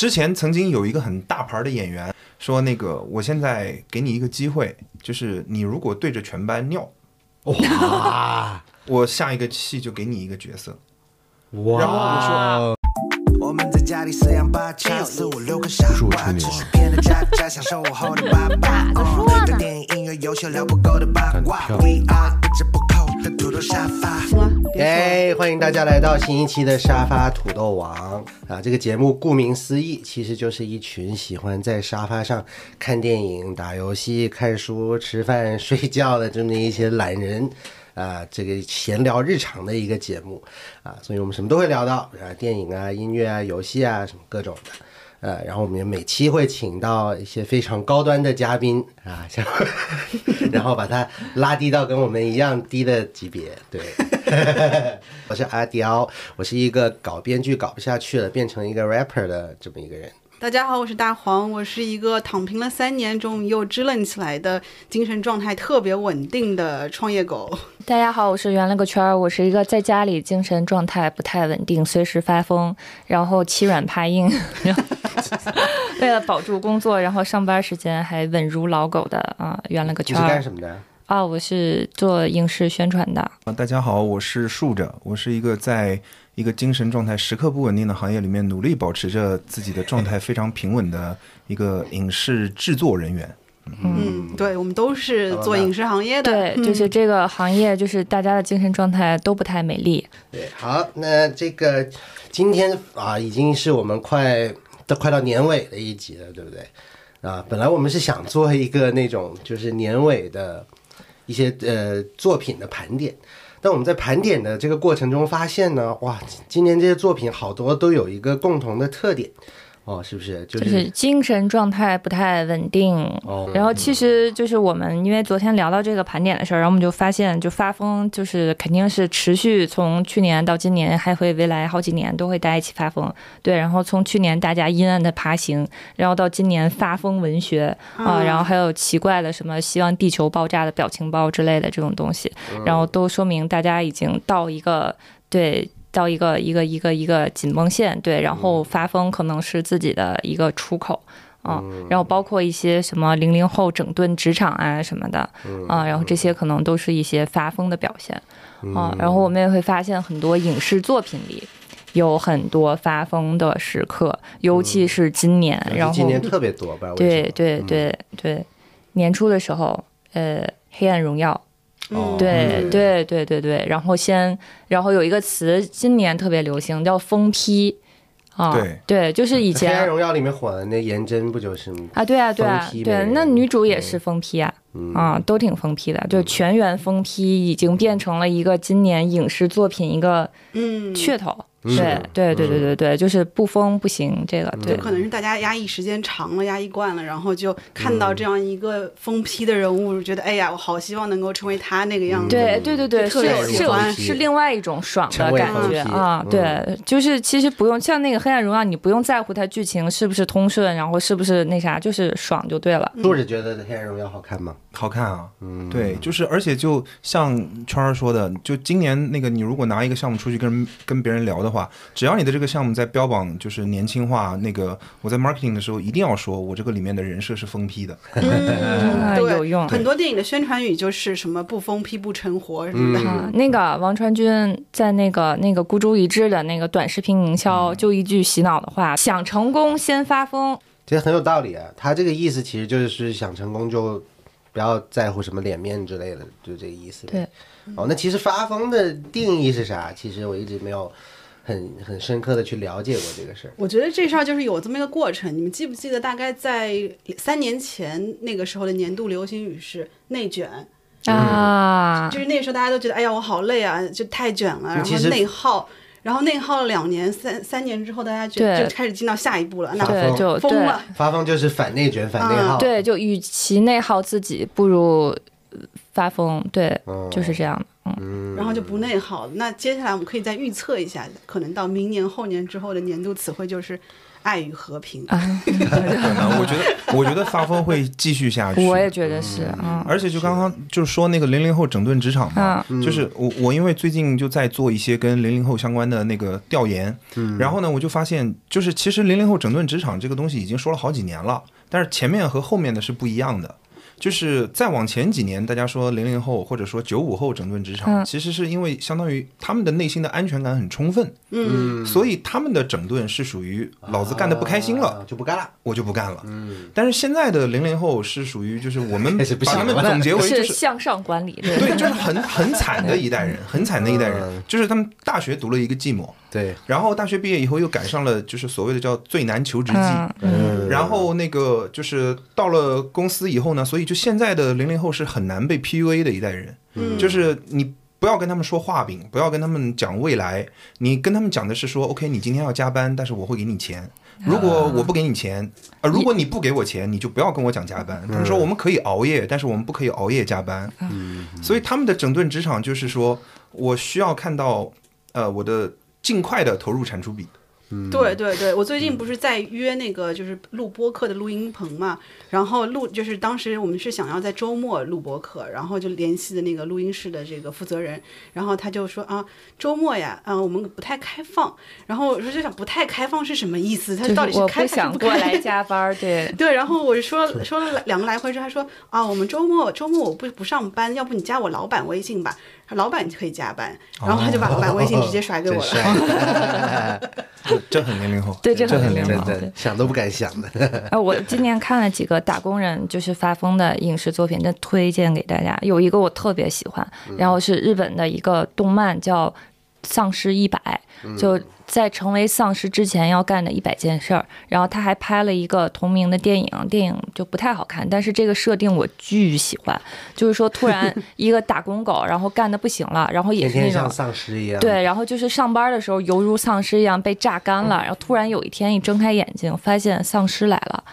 之前曾经有一个很大牌的演员说，那个我现在给你一个机会，就是你如果对着全班尿，哇 我下一个戏就给你一个角色。哇！然后我说我们在家里四仰八叉，四五六个傻瓜，只是骗了家家，享受午后的八卦。嗯对电影、音乐、游戏聊不够的八卦。We are 不折不扣的土豆沙发。行了，别说了。哎，欢迎大家来到新一期的沙发土豆王啊！这个节目顾名思义，其实就是一群喜欢在沙发上看电影、打游戏、看书、吃饭、睡觉的这么一些懒人。啊，这个闲聊日常的一个节目啊，所以我们什么都会聊到啊，电影啊、音乐啊、游戏啊，什么各种的。呃，然后我们也每期会请到一些非常高端的嘉宾啊，像，然后把他拉低到跟我们一样低的级别。对，我是阿刁，我是一个搞编剧搞不下去了，变成一个 rapper 的这么一个人。大家好，我是大黄，我是一个躺平了三年，终于又支棱起来的精神状态特别稳定的创业狗。大家好，我是圆了个圈儿，我是一个在家里精神状态不太稳定，随时发疯，然后欺软怕硬，然 后为了保住工作，然后上班时间还稳如老狗的啊，圆了个圈你是干什么的？啊，我是做影视宣传的。啊，大家好，我是竖着，我是一个在一个精神状态时刻不稳定的行业里面，努力保持着自己的状态非常平稳的一个影视制作人员。嗯，对，我们都是做影视行业的。对，嗯就是这个行业，就是大家的精神状态都不太美丽。对，好，那这个今天啊，已经是我们快都快到年尾的一集了，对不对？啊，本来我们是想做一个那种就是年尾的一些呃作品的盘点，但我们在盘点的这个过程中发现呢，哇，今年这些作品好多都有一个共同的特点，哦，是不是？就就是是精神状态不太稳定。哦，然后其实就是我们，因为昨天聊到这个盘点的事儿，然后我们就发现，就发疯就是肯定是持续从去年到今年，还会未来好几年都会大家一起发疯。对，然后从去年大家阴暗的爬行，然后到今年发疯文学啊、嗯然后还有奇怪的什么希望地球爆炸的表情包之类的这种东西，然后都说明大家已经到一个对。到一个一个一个一个紧绷线，对，然后发疯可能是自己的一个出口，嗯，然后包括一些什么零零后整顿职场啊什么的，啊，然后这些可能都是一些发疯的表现，啊，然后我们也会发现很多影视作品里有很多发疯的时刻，尤其是今年，然后今年特别多，不知道为什对。对对对，年初的时候，呃，黑暗荣耀，哦对嗯。对对对对，然后先，然后有一个词今年特别流行，叫疯批。啊，对。就是以黑暗前荣耀里面火的那颜真不就是吗？啊，对啊，对啊对那女主也是疯批啊，嗯。啊，都挺疯批的，就全员疯批，已经变成了一个今年影视作品一个嗯，噱头。嗯对对对对对对，就是不疯不行，这个对。就可能是大家压抑时间长了，压抑惯了，然后就看到这样一个疯批的人物，觉得哎呀，我好希望能够成为他那个样子。对对对对，是是是另外一种爽的感觉啊嗯，对，就是其实不用像那个《黑暗荣耀》，你不用在乎它剧情是不是通顺，然后是不是那啥，就是爽就对了。杜是觉得《黑暗荣耀》好看吗？好看啊，嗯，对，就是而且就像圈儿说的，就今年那个你如果拿一个项目出去跟人跟别人聊的话，只要你的这个项目在标榜就是年轻化，那个我在 marketing 的时候一定要说我这个里面的人设是疯批的。嗯，对，有用很多电影的宣传语就是什么不疯批不成活什么的。啊，那个王传君在那个那个孤注一掷的那个短视频营销，就一句洗脑的话：想成功先发疯。其实很有道理啊。他这个意思其实就是想成功就不要在乎什么脸面之类的，就这个意思。对。哦，那其实发疯的定义是啥？其实我一直没有很很深刻的去了解过这个事儿。我觉得这事儿就是有这么一个过程。你们记不记得，大概在三年前那个时候的年度流行语是内卷，啊，就是那个时候大家都觉得，哎呀，我好累啊，就太卷了，然后内耗。然后内耗了两年、三三年之后，大家觉得就开始进到下一步了，那就对疯了。发疯就是反内卷、反内耗。对，就与其内耗自己，不如呃发疯。对，嗯，就是这样的。嗯，嗯，然后就不内耗了。那接下来我们可以再预测一下，可能到明年后年之后的年度词汇就是爱与和平。啊，可能我觉得，我觉得发疯会继续下去。我也觉得是啊，而且就刚刚就是说那个零零后整顿职场嘛，就是我我因为最近就在做一些跟零零后相关的那个调研，然后呢我就发现，就是其实零零后整顿职场这个东西已经说了好几年了，但是前面和后面的是不一样的。就是再往前几年，大家说零零后或者说九五后整顿职场，嗯。其实是因为相当于他们的内心的安全感很充分，嗯，所以他们的整顿是属于老子干的不开心了，啊就不干了。我就不干了。嗯。但是现在的零零后是属于就是我们 把他们总结为就是向上管理，对。对，就是很很惨的一代人，很惨的一代人。嗯，就是他们大学读了一个寂寞，对，然后大学毕业以后又赶上了就是所谓的叫最难求职季。嗯嗯，然后那个就是到了公司以后呢，所以就现在的零零后是很难被 PUA 的一代人，嗯就是你不要跟他们说画饼，不要跟他们讲未来，你跟他们讲的是说，OK，你今天要加班，但是我会给你钱。如果我不给你钱，呃，如果你不给我钱，你就不要跟我讲加班。他们说我们可以熬夜，但是我们不可以熬夜加班。嗯所以他们的整顿职场就是说我需要看到，呃，我的尽快的投入产出比。嗯对对对，我最近不是在约那个就是录播客的录音棚嘛，然后录就是当时我们是想要在周末录播客，然后就联系的那个录音室的这个负责人，然后他就说啊周末呀，啊我们不太开放，然后我说就想不太开放是什么意思？他到底是我不开还是不想过来？加班儿，对，对，然后我就说说了两个来回之后，他说啊，我们周末周末我不不上班，要不你加我老板微信吧，老板可以加班，然后他就把老板微信直接 甩给我了。帅，这很零零后，对这这很零零后。很零零后想都不敢想的。啊，我今年看了几个打工人就是发疯的影视作品，但推荐给大家。有一个我特别喜欢，然后是日本的一个动漫叫《丧尸一百》，就在成为丧尸之前要干的一百件事儿。然后他还拍了一个同名的电影，电影就不太好看，但是这个设定我巨喜欢，就是说突然 一个打工狗，然后干的不行了，然后也天是那种天像丧尸一样。，对，然后就是上班的时候犹如丧尸一样被榨干了，然后突然有一天一睁开眼睛，发现丧尸来了。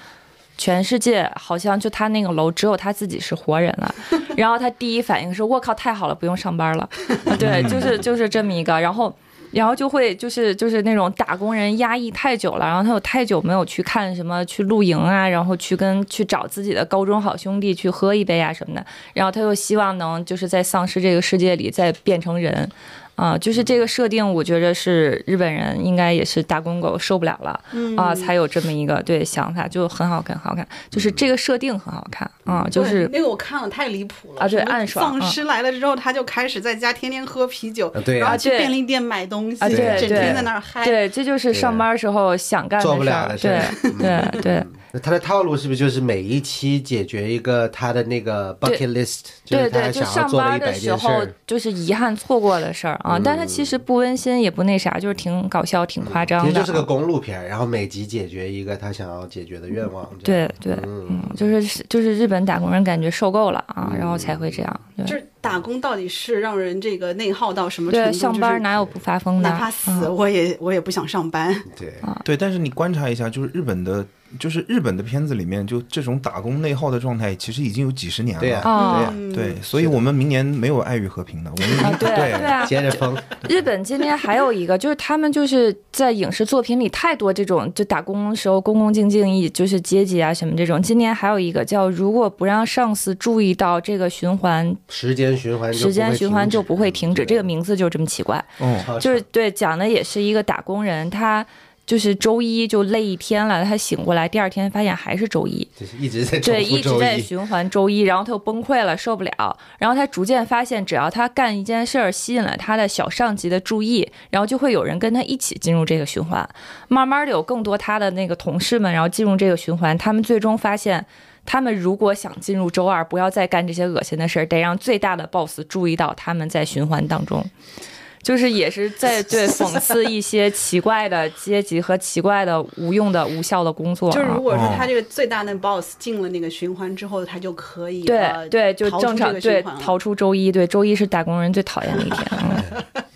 全世界好像就他那个楼只有他自己是活人了，然后他第一反应是我靠太好了，不用上班了，对，就是就是这么一个，然后然后就会就是就是那种打工人压抑太久了，然后他有太久没有去看什么去露营啊，然后去跟去找自己的高中好兄弟去喝一杯啊什么的，然后他又希望能就是在丧尸这个世界里再变成人。啊、就是这个设定，我觉得是日本人应该也是打工狗受不了了啊、才有这么一个对想法，就很好看，很好看，就是这个设定很好看啊、就是那个我看了太离谱了啊对暗爽丧尸来了之后，他就开始在家天天喝啤酒，啊对啊然后去便利店买东西，啊对整天在那儿嗨。对，这就是上班时候想干的事儿对对对。那他的套路是不是就是每一期解决一个他的那个 bucket list，就是他对对，就想要上班做的一百的时候件事儿？就是遗憾错过的事儿啊，但他其实不温馨也不那啥，就是挺搞笑、挺夸张。其实就是个公路片，然后每集解决一个他想要解决的愿望。对对，嗯，就是就是日本打工人感觉受够了啊，然后才会这样。对就是打工到底是让人这个内耗到什么程对，度？上班哪有不发疯的？哪怕死，嗯我也我也不想上班。对，对，但是你观察一下，就是日本的，就是日本的片子里面，就这种打工内耗的状态，其实已经有几十年了。对呀，哦。对呀，嗯。对，所以我们明年没有爱与和平的，我们对对。啊，接着疯，日本今年还有一个，就是他们就是在影视作品里太多这种就打工时候恭恭敬敬一就是阶级啊什么这种。今年还有一个叫如果不让上司注意到这个循环，时间循环就时间循环就不会停止。这个名名字就这么奇怪，嗯，就是对讲的也是一个打工人，他就是周一就累一天了，他醒过来第二天发现还是周一，就是一直在对，一直在循环周一，然后他又崩溃了，受不了。然后他逐渐发现，只要他干一件事儿，吸引了他的小上级的注意，然后就会有人跟他一起进入这个循环。慢慢的，有更多他的那个同事们，然后进入这个循环。他们最终发现，他们如果想进入周二，不要再干这些恶心的事儿，得让最大的 boss 注意到他们在循环当中。就是也是在 对讽刺一些奇怪的阶级和奇怪的无用的无效的工作、啊。就是如果说哦他这个最大的 boss 进了那个循环之后，他就可以对呃对，就正常对逃出周一，对周一是打工人最讨厌的一天。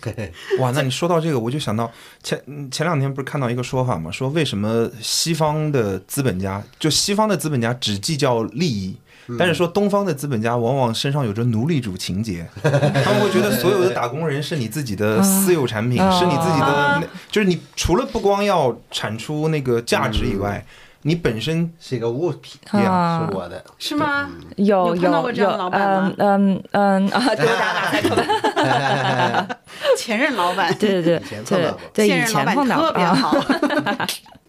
对哇，那你说到这个，我就想到前嗯前两天不是看到一个说法嘛，说为什么西方的资本家，就西方的资本家只计较利益，但是说东方的资本家往往身上有着奴隶主情节，他们会觉得所有的打工人是你自己的 私有产品，啊。是你自己的就是你除了不光要产出那个价值以外，你本身是一个物品，啊。是我的。是吗？有有有有过这样的老板吗？嗯嗯嗯啊，对，打马赛克吧，前任老板，对对对对对，以现任老板特别啊，好。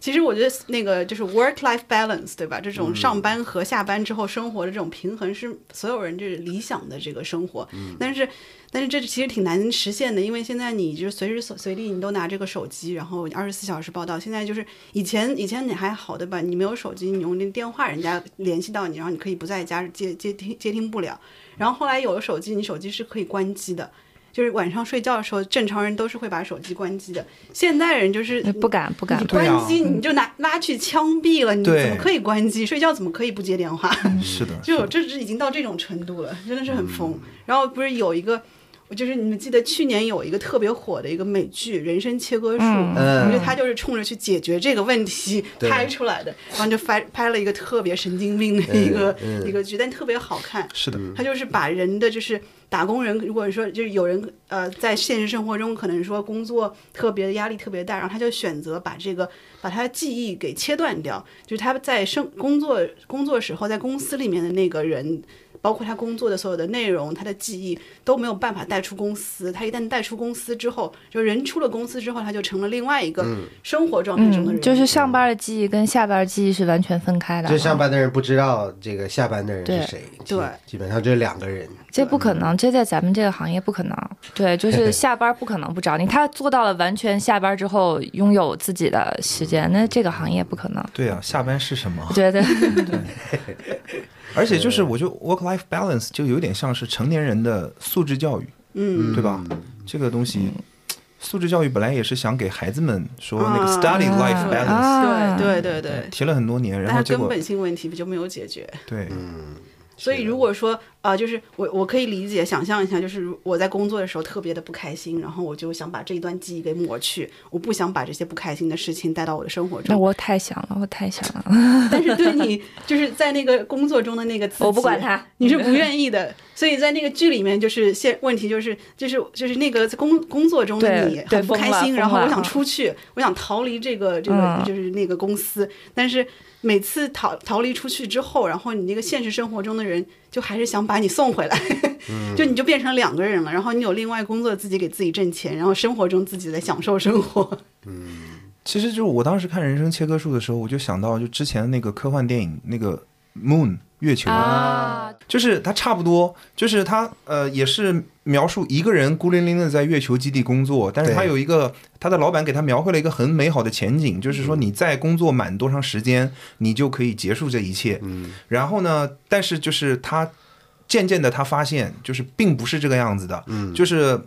其实我觉得那个就是 work life balance，对吧？这嗯种上班和下班之后生活的这种平衡是所有人就是理想的这个生活。嗯但是，但是这其实挺难实现的，因为现在你就是随时随随地你都拿这个手机，然后二十四小时报道。现在就是以前以前你还好对吧？你没有手机，你用那电话，人家联系到你，然后你可以不在家接接听接听不了。然后后来有了手机，你手机是可以关机的。就是晚上睡觉的时候，正常人都是会把手机关机的。现代人就是不敢不敢关机你就拿拉去枪毙了，你怎么可以关机？睡觉怎么可以不接电话？是的，就这是已经到这种程度了，真的是很疯。然后不是有一个，我就是你们记得去年有一个特别火的一个美剧《人生切割术》，嗯我觉得他就是冲着去解决这个问题拍出来的，然后就拍拍了一个特别神经病的一个、一个剧，但特别好看。是的，他就是把人的就是打工人，如果说就是有人呃在现实生活中可能说工作特别压力特别大，然后他就选择把这个把他的记忆给切断掉，就是他在生工作工作时候在公司里面的那个人。包括他工作的所有的内容，他的记忆都没有办法带出公司。他一旦带出公司之后，就人出了公司之后，他就成了另外一个生活状态中的人。嗯，就是上班的记忆跟下班的记忆是完全分开的啊，就上班的人不知道这个下班的人是谁，对基本上就是两个人。这不可能，这在咱们这个行业不可能。对，就是 下班不可能不找你，他做到了完全下班之后拥有自己的时间，那这个行业不可能。对啊，下班是什么？对对对，而且就是我觉得 work life balance 就有点像是成年人的素质教育，嗯，对吧？这个东西。素质教育本来也是想给孩子们说那个啊 study 啊 life balance，、啊对对对对，提了很多年，然后根后结果本性问题不就没有解决？对，所以如果说啊、呃就是我我可以理解，想象一下，就是我在工作的时候特别的不开心，然后我就想把这一段记忆给抹去，我不想把这些不开心的事情带到我的生活中。那我太想了，我太想了，但是对你就是在那个工作中的那个自己，我不管他，你是不愿意的。所以在那个剧里面，就是现问题就是就是就是那个工工作中的你很不开心，然后我想出去，我想逃离这个这个嗯就是那个公司，但是每次逃逃离出去之后，然后你那个现实生活中的人就还是想把你送回来，就你就变成两个人了。然后你有另外工作自己给自己挣钱，然后生活中自己在享受生活。嗯其实就是我当时看《人生切割术》的时候，我就想到就之前那个科幻电影那个 Moon 月球啊，就是它差不多，就是它呃也是描述一个人孤零零的在月球基地工作，但是他有一个他的老板给他描绘了一个很美好的前景，就是说你在工作满多长时间，你就可以结束这一切。嗯，然后呢，但是就是他渐渐的他发现，就是并不是这个样子的，嗯。就是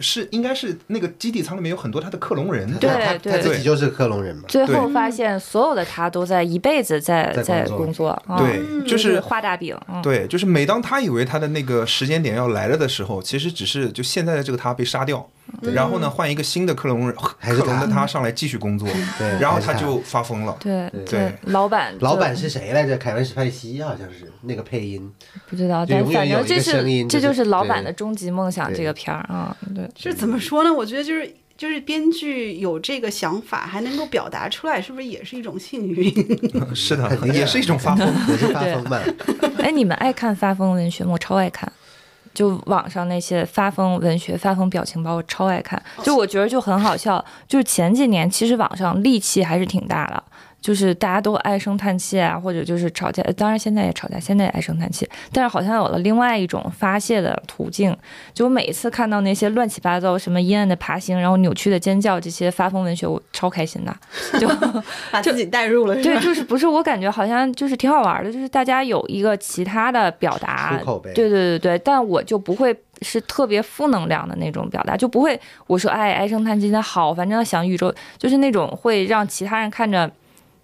是应该是那个基地舱里面有很多他的克隆人，对他他自己就是克隆人嘛。最后发现所有的他都在一辈子在在在工作工作，啊对就就是画大饼，嗯对，就是每当他以为他的那个时间点要来了的时候，其实只是就现在的这个他被杀掉，然后呢换一个新的克隆人，还是克隆的他他上来继续工作，对然后他他就发疯了。对对老板老板是谁来着？凯文·史派西好像是那个配音。不知道，反正这是是这就是老板的终极梦想，这个片儿啊，对，是怎么说呢？我觉得就是就是编剧有这个想法，还能够表达出来，是不是也是一种幸运？是的也是一种发疯。也是发疯吧。哎，你们爱看发疯文学吗？我超爱看。就网上那些发疯文学、发疯表情包，我超爱看。就我觉得就很好笑。就是前几年其实网上戾气还是挺大的，就是大家都唉声叹气啊，或者就是吵架。呃当然现在也吵架，现在也唉声叹气。但是好像有了另外一种发泄的途径。就我每一次看到那些乱七八糟、什么阴暗的爬行，然后扭曲的尖叫这些发疯文学，我超开心的。就 把自己带入了，对，就是不是我感觉好像就是挺好玩的，就是大家有一个其他的表达对对对对，但我就不会是特别负能量的那种表达，就不会我说哎唉声叹气的好，反正想宇宙，就是那种会让其他人看着。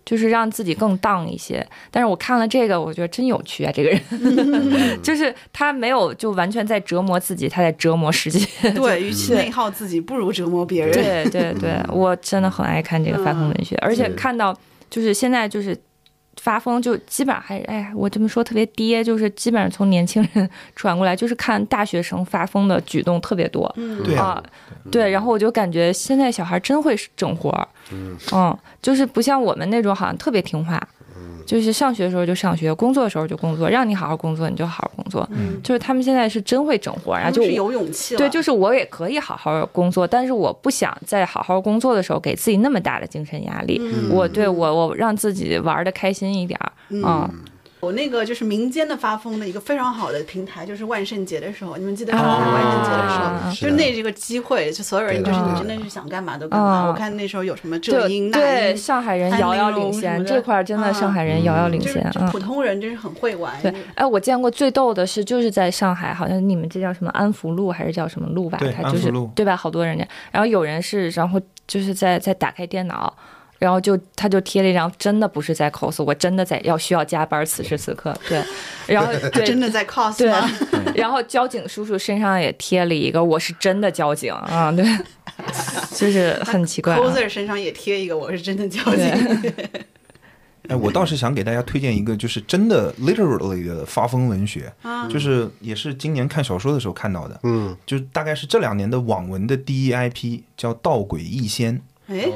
就是让自己更荡一些，但是我看了这个，我觉得真有趣啊！这个人，就是他没有就完全在折磨自己，他在折磨世界。对，与其内耗自己，不如折磨别人。对对对，我真的很爱看这个反恐文学，而且看到就是现在就是发疯就基本上还是，哎呀，我这么说特别爹，就是基本上从年轻人 传过来，就是看大学生发疯的举动特别多。嗯，对啊啊，对，然后我就感觉现在小孩真会整活儿，嗯，就是不像我们那种好像特别听话，就是上学的时候就上学，工作的时候就工作，让你好好工作你就好好工作，嗯。就是他们现在是真会整活儿，然后就是有勇气了。对，就是我也可以好好工作，但是我不想在好好工作的时候给自己那么大的精神压力。嗯。我对我我让自己玩的开心一点儿，嗯，有那个就是民间的发疯的一个非常好的平台，就是万圣节的时候，你们记得吗？啊万圣节的时候，就是那这个机会，就所有人就是你真的是想干嘛都干嘛。嗯我看那时候有什么就这英那对，上海人遥遥领先这块儿真的啊上海人遥遥领先啊就是普。通人就是很会玩。对，哎，我见过最逗的是，就是在上海，好像你们这叫什么安福路还是叫什么路吧？对它就是安福路对吧？好多人家，然后有人是，然后就是在在打开电脑，然后就他就贴了一张，真的不是在 cos，我真的在要需要加班，此时此刻，对，然后 对。真的在 cos 对。吗？然后交警叔叔身上也贴了一个，我是真的交警啊，对，就是很奇怪、啊。coser 身上也贴一个，我是真的交警。哎，我倒是想给大家推荐一个，就是真的 literally 的发疯文学，啊。就是也是今年看小说的时候看到的，嗯，就大概是这两年的网文的第一 IP，叫《盗鬼异仙》。哎，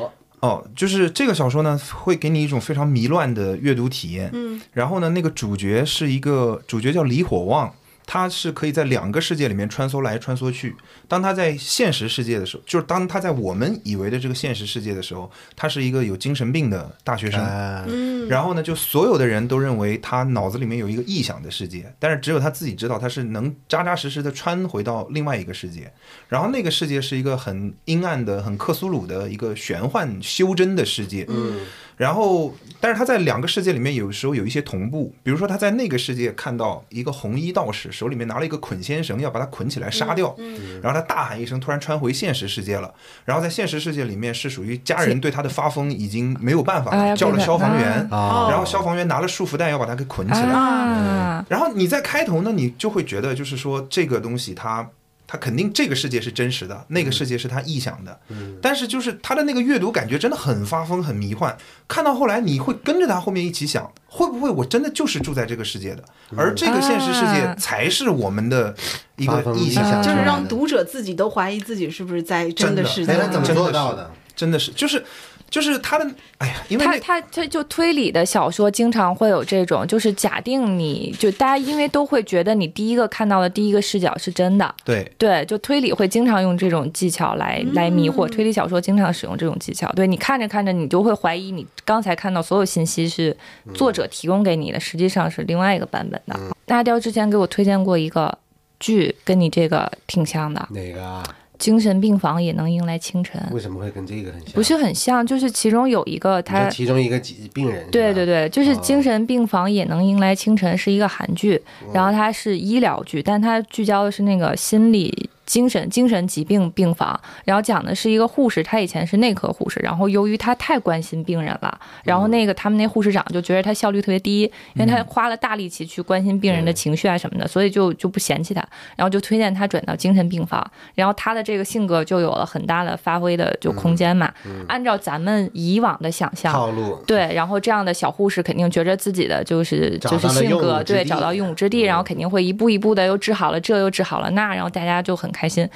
哦，就是这个小说呢，会给你一种非常迷乱的阅读体验。嗯，然后呢，那个主角是一个主角叫李火旺，他是可以在两个世界里面穿梭来穿梭去。当他在现实世界的时候，就是当他在我们以为的这个现实世界的时候，他是一个有精神病的大学生。啊，嗯，然后呢，就所有的人都认为他脑子里面有一个臆想的世界，但是只有他自己知道，他是能扎扎实实的穿回到另外一个世界。然后那个世界是一个很阴暗的、很克苏鲁的一个玄幻修真的世界。嗯，然后，但是他在两个世界里面有时候有一些同步，比如说他在那个世界看到一个红衣道士手里面拿了一个捆仙绳，要把他捆起来杀掉，然后他大喊一声，突然穿回现实世界了。然后在现实世界里面是属于家人对他的发疯已经没有办法了，叫了消防员，啊然后消防员拿了束缚带要把他给捆起来。啊，然后你在开头呢，你就会觉得就是说这个东西它。它肯定这个世界是真实的，那个世界是他臆想的，但是就是他的那个阅读感觉真的很发疯、很迷幻。看到后来，你会跟着他后面一起想，会不会我真的就是住在这个世界的，而这个现实世界啊才是我们的一个臆想就是让读者自己都怀疑自己是不是在真的世界怎么真的是做到的？真的是就是就是他的，哎呀，因为他他他就推理的小说经常会有这种，就是假定你就大家因为都会觉得你第一个看到的第一个视角是真的，对对，就推理会经常用这种技巧来来迷惑，推理小说经常使用这种技巧。对你看着看着，你就会怀疑你刚才看到所有信息是作者提供给你的，实际上是另外一个版本的。大雕之前给我推荐过一个剧，跟你这个挺像的，哪个啊？《精神病房也能迎来清晨》，为什么会跟这个很像？不是很像，就是其中有一个他。其中一个疾病人，对对对，就是哦《精神病房也能迎来清晨》是一个韩剧，然后它是医疗剧，但它聚焦的是那个心理精神精神疾病病房，然后讲的是一个护士，她以前是内科护士，然后由于她太关心病人了，然后那个他们那护士长就觉得她效率特别低，因为她花了大力气去关心病人的情绪啊什么的，所以就就不嫌弃她，然后就推荐她转到精神病房，然后她的这个性格就有了很大的发挥的就空间嘛，按照咱们以往的想象，套路，对，然后这样的小护士肯定觉着自己的就是就是性格对找到用武之地，然后嗯肯定会一步一步的又治好了这又治好了那，然后大家就很开开心。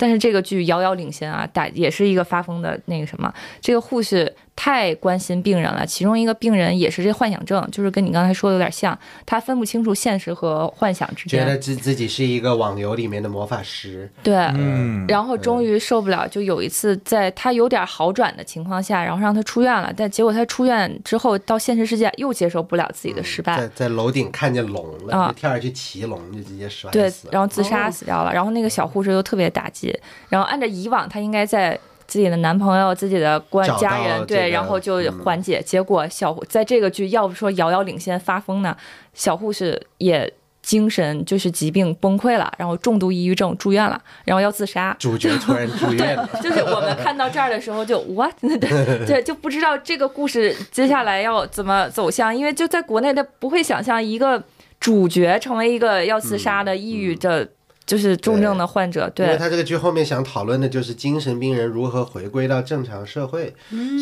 但是这个剧遥遥领先啊，打也是一个发疯的那个什么，这个护士太关心病人了，其中一个病人也是这幻想症，就是跟你刚才说的有点像，他分不清楚现实和幻想之间觉得，自自己是一个网游里面的魔法师，对，嗯，然后终于受不了，就有一次在他有点好转的情况下，然后让他出院了。但结果他出院之后到现实世界又接受不了自己的失败，在在楼顶看见龙了，啊就跳下去骑龙，就直接摔死，了。然后自杀死掉了。然后那个小护士又特别打击，然后按照以往他应该在。自己的男朋友、自己的关家人，对，这个然后就嗯缓解。结果小在这个剧，要不说遥遥领先发疯呢，小护士也精神就是疾病崩溃了，然后重度抑郁症住院了，然后要自杀。主角突然住院了，就是我们看到这儿的时候就 what 对对，就不知道这个故事接下来要怎么走向，因为就在国内的不会想象一个主角成为一个要自杀的抑郁的就是重症的患者，对因为他这个剧后面想讨论的就是精神病人如何回归到正常社会，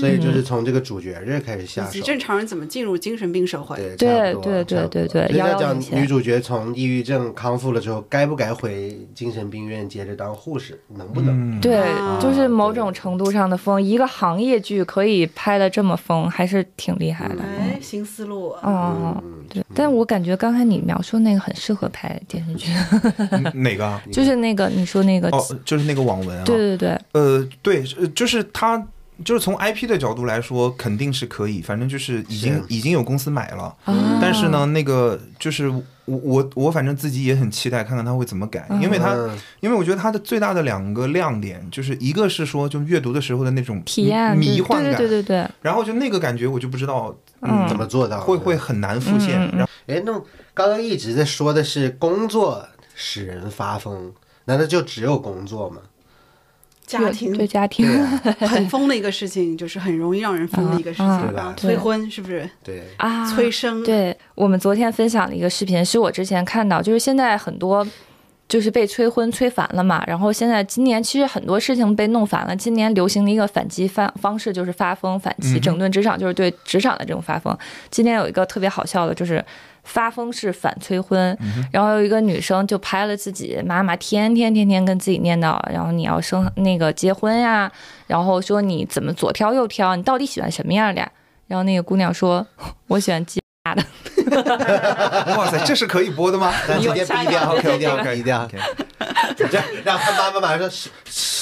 所以就是从这个主角这儿开始下手。以及正常人怎么进入精神病社会？对对对对对对所以他遥遥讲女主角从抑郁症康复了之后，该不该回精神病院接着当护士，能不能？嗯，对啊，就是某种程度上的疯，一个行业剧可以拍的这么疯，还是挺厉害的。哎，新思路。哦，对，但我感觉刚才你描述那个很适合拍电视剧，嗯哪个啊？就是那个你说那个，哦，就是那个网文啊。对对对，呃，对，呃就是他，就是从 IP 的角度来说，肯定是可以，反正就是已经是已经有公司买了。啊但是呢，那个就是我我我反正自己也很期待看看他会怎么改，因为他嗯因为我觉得他的最大的两个亮点，就是一个是说就阅读的时候的那种体验迷迷幻感，对对对对，然后就那个感觉我就不知道嗯怎么做到的？会会很难复现。然后哎，那刚刚一直在说的是工作使人发疯，难道就只有工作吗？家庭对家庭，对啊，很疯的一个事情，就是很容易让人疯的一个事情啊对吧啊，催婚是不是？对，啊，催生，对我们昨天分享的一个视频，是我之前看到，就是现在很多就是被催婚催烦了嘛，然后现在今年其实很多事情被弄烦了，今年流行的一个反击方方式就是发疯反击，整顿职场就是对职场的这种发疯。今年有一个特别好笑的，就是。发疯式反催婚，然后有一个女生就拍了自己妈妈天天天天跟自己念叨，然后你要生那个结婚呀，然后说你怎么左挑右挑，你到底喜欢什么样的呀？然后那个姑娘说，我喜欢鸡巴的。哇塞，这是可以播的吗？那直接下逼掉，一个逼掉，OK，逼掉 OK，这样让他妈妈马上说什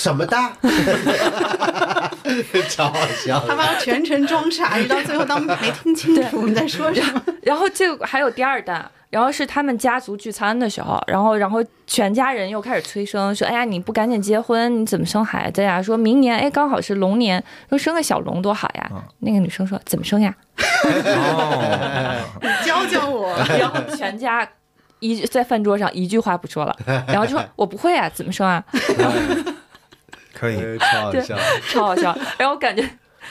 什么的，超好笑。他妈全程装傻，一直到最后当没听清楚你在说什么。然后这个还有第二弹，然后是他们家族聚餐的时候，然后然后全家人又开始催生，说哎呀你不赶紧结婚，你怎么生孩子呀？说明年哎刚好是龙年，说生个小龙多好呀。那个女生说怎么生呀？你，教教我，然后全家一在饭桌上一句话不说了，然后就说我不会啊，怎么生啊？可以。呃超好笑。超好笑。然后我感觉，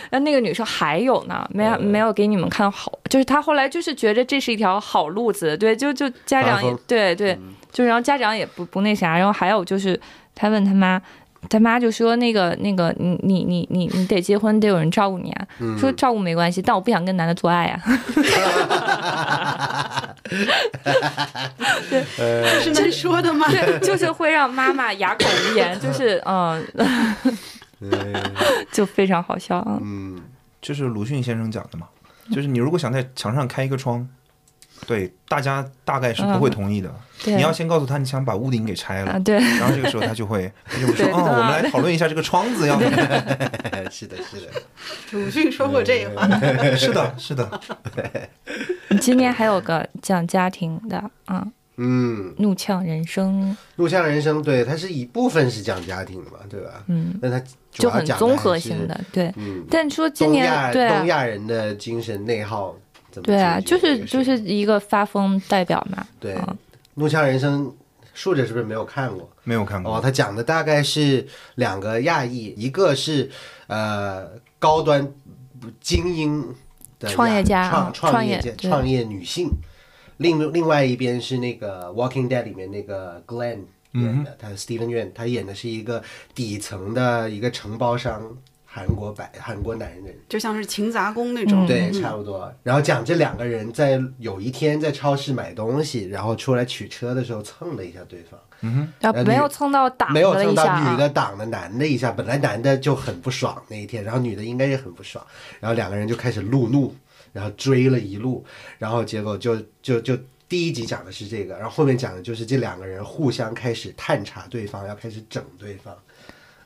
然后那个女生还有呢，没有没有给你们看好，就是她后来就是觉得这是一条好路子，对，就就家长也对对，就然后家长也不不那啥，然后还有就是她问他妈。他妈就说：“那个，那个，你你你你你得结婚，得有人照顾你啊。说照顾没关系，但我不想跟男的做爱啊。对 是能说的吗？对，就是会让妈妈哑口无言，就是嗯，就非常好笑啊。嗯，这是鲁迅先生讲的嘛，就是你如果想在墙上开一个窗，对大家大概是不会同意的。对你要先告诉他你想把屋顶给拆了啊，，对，然后这个时候他就会他就会说对哦，我们来讨论一下这个窗子要 怎么 是的，是的。鲁迅说过这话。是的，是的，你今天还有个讲家庭的啊，嗯，怒呛人生，怒呛人生，对，它是一部分是讲家庭的嘛，对吧？嗯，那它就很综合性的，对。嗯，但说今东亚年对啊。东亚人的精神内耗怎么对啊，就是就是一个发疯代表嘛。对。嗯。怒呛人生》，竖着是不是没有看过？没有看过。哦，他讲的大概是两个亚裔，一个是呃高端精英的创业家创啊创业创业对。创业女性，另另外一边是那个《Walking Dead》里面那个 Glenn 演的，他 Steven Yeun，他演的是一个底层的一个承包商，韩国白韩国男人。就像是勤杂工那种。对，嗯差不多。然后讲这两个人在有一天在超市买东西，然后出来取车的时候蹭了一下对方，然后没有蹭到挡没有了一下蹭到女啊，的挡了男的一下，本来男的就很不爽那一天，然后女的应该也很不爽，然后两个人就开始路怒，然后追了一路，然后结果就就就第一集讲的是这个，然后后面讲的就是这两个人互相开始探查对方，要开始整对方。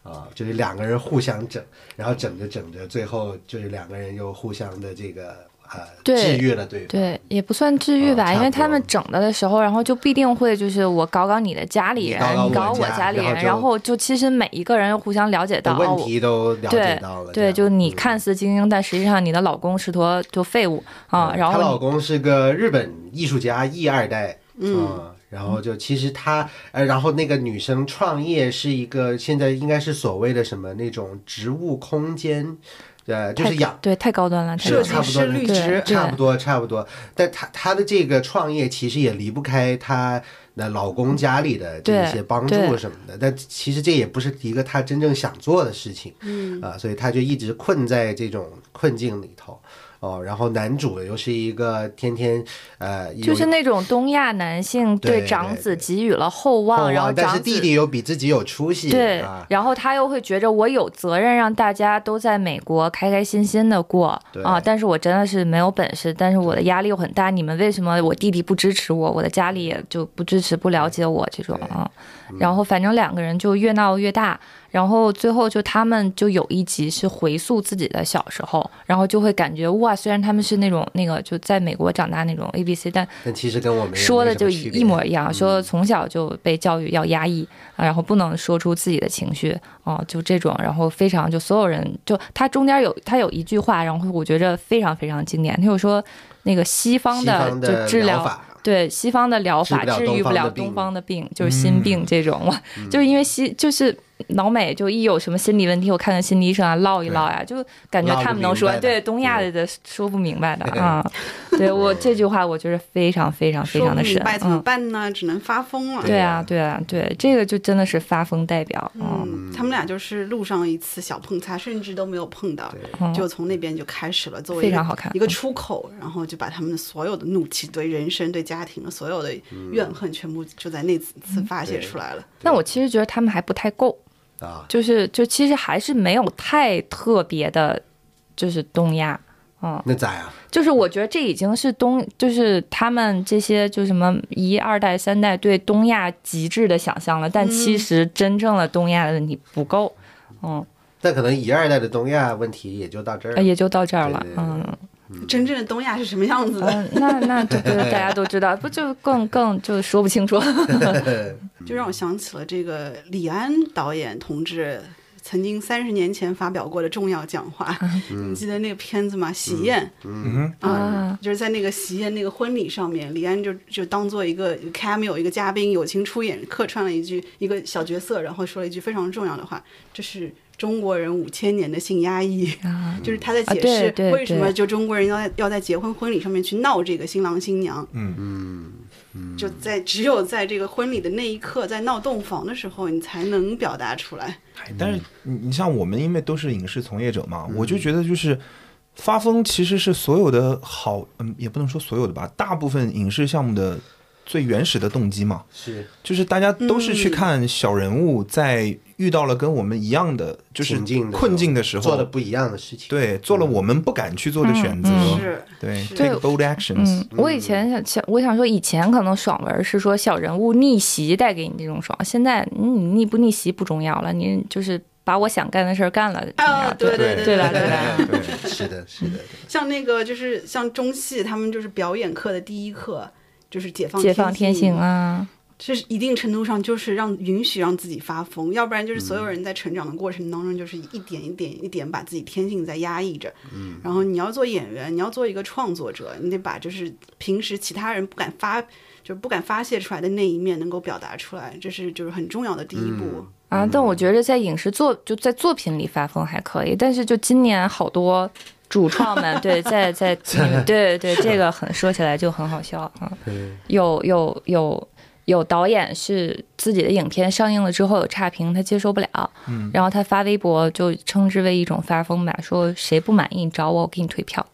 啊，就是两个人互相整，然后整着整着，最后就是两个人又互相的这个呃对对方。对，也不算治愈吧，因为他们整的的时候，然后就必定会就是我搞搞你的家里人，你搞搞我家家里人，然后就然后就其实每一个人又互相了解到问哦，题都了解到了。这对，就你嗯看似精英，但实际上你的老公是坨就废物啊，然后她老公是个日本艺术家，艺二代，嗯，然后就其实她，呃，然后那个女生创业是一个现在应该是所谓的什么那种植物空间。呃，就是养。对太高端了，太设计高端了差不多师、绿植，差不多，差不多。但她她的这个创业其实也离不开她的老公家里的这对些帮助什么的。但其实这也不是一个她真正想做的事情，嗯啊，所以她就一直困在这种困境里头。哦，然后男主又是一个天天呃，就是那种东亚男性对对长子对给予了厚望，厚然后但是弟弟又比自己有出息，对啊，，然后他又会觉着我有责任让大家都在美国开开心心的过啊，但是我真的是没有本事，但是我的压力又很大。你们为什么我弟弟不支持我，我的家里也就不支持、不了解我这种对啊？然后反正两个人就越闹越大，然后最后就他们就有一集是回溯自己的小时候，然后就会感觉哇，虽然他们是那种那个就在美国长大那种 A B C，但但其实跟我们说的就一模一样，说从小就被教育要压抑，啊然后不能说出自己的情绪，哦，就这种，然后非常就所有人就他中间有他有一句话，然后我觉着非常非常经典，他就说那个西方的就治疗。对西方的疗法治愈不了东方的病就是心病这种，哇，就是因为西就是老美就一有什么心理问题，我看看心理医生啊，唠一唠呀，就感觉他们能说对东亚对。的说不明白的啊，对我这句话我觉得非常非常非常的神，怎么嗯，办呢？只能发疯了。对啊，对啊，对，这个就真的是发疯代表，嗯，嗯，他们俩就是路上一次小碰擦，甚至都没有碰到，嗯。就从那边就开始了，作为一个非常好看一个出口，然后就把他们的所有的怒气、对人生、对家庭的所有的怨恨，全部就在那次次发泄出来了。那我其实觉得他们还不太够，啊，就是就其实还是没有太特别的，就是东亚，嗯，那咋呀？就是我觉得这已经是东，就是他们这些就什么一二代、三代对东亚极致的想象了，但其实真正的东亚的问题不够，嗯，但可能一二代的东亚问题也就到这儿也就到这儿了对，对对。嗯真正的东亚是什么样子的？嗯，那那这个 大家都知道，不就更更就说不清楚，就让我想起了这个李安导演同志曾经三十年前发表过的重要讲话。你记得那个片子吗？喜宴。嗯啊啊，就是在那个喜宴那个婚礼上面，李安就就当做一个 cameo 一个嘉宾友情出演，客串了一句一个小角色，然后说了一句非常重要的话，这是中国人五千年的性压抑。啊，就是他在啊解释为什么就中国人要在要在结婚婚礼上面去闹这个新郎新娘，嗯。嗯。就在只有在这个婚礼的那一刻，在闹洞房的时候，你才能表达出来。哎但是你你像我们，因为都是影视从业者嘛，我就觉得就是发疯其实是所有的好，嗯，也不能说所有的吧，大部分影视项目的最原始的动机嘛，是。就是大家都是去嗯。看小人物在遇到了跟我们一样的就是困境的时候，做的不一样的事情。对，做了我们不敢去做的选择，嗯是对是，take bold actions，嗯，我以前想想，我想说，以前可能爽文是说小人物逆袭带给你这种爽，现在你逆不逆袭不重要了，你就是把我想干的事儿干了，重啊要，对对对吧？对对吧？对，是的，是的，像那个就是像中戏，他们就是表演课的第一课就是解放解放天性性，啊，这是一定程度上就是让允许让自己发疯，要不然就是所有人在成长的过程当中，就是一点一点一点把自己天性在压抑着。嗯，然后你要做演员，你要做一个创作者，你得把就是平时其他人不敢发，就是不敢发泄出来的那一面能够表达出来，这是就是很重要的第一步。啊，但我觉得在影视作就在作品里发疯还可以，但是就今年好多主创们 对在在 对对这个很说起来就很好笑啊，有有有有导演是自己的影片上映了之后有差评，他接受不了，然后他发微博就称之为一种发疯吧，说谁不满意你找我，我给你退票。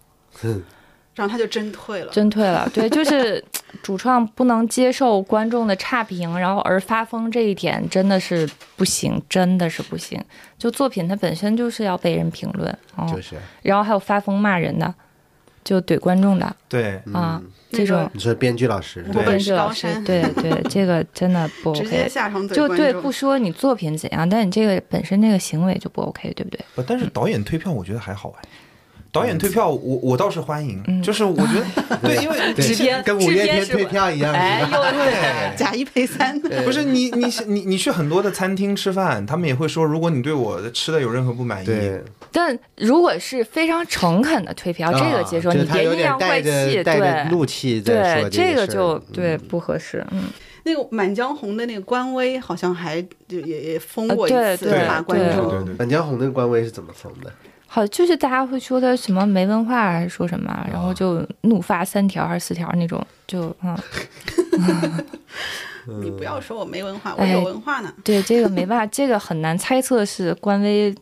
然后他就真退了。真退了，对，就是 主创不能接受观众的差评，然后而发疯这一点真的是不行，真的是不行。就作品它本身就是要被人评论，哦，就是然后还有发疯骂人的，就怼观众的对，啊，那个这种你说编剧老师我本是编剧老师，对对，这个真的不直接 OK。下场怼就对，不说你作品怎样，但你这个本身这个行为就不 OK，对不对？不，但是导演退票我觉得还好哎。导演退票，我我倒是欢迎，就是我觉得 对，因为对制片跟五月天退票一样，哎，是吧？又对。假一赔三。不是你你你你去很多的餐厅吃饭，他们也会说，如果你对我的吃的有任何不满意，对，但如果是非常诚恳的退票，这个接受，啊就是他有你别阴阳点带怪气，着带着对怒气在说对，这个个就对不合适，嗯，那个《满江红》的那个官微好像还就也也封呃过一次，对对骂观对众。对对。满江红那个官微是怎么封的？好，就是大家会说他什么没文化，还是说什么，然后就怒发三条还是四条那种，就嗯，你不要说我没文化，我哎有文化呢。对这个没办法，这个很难猜测是官微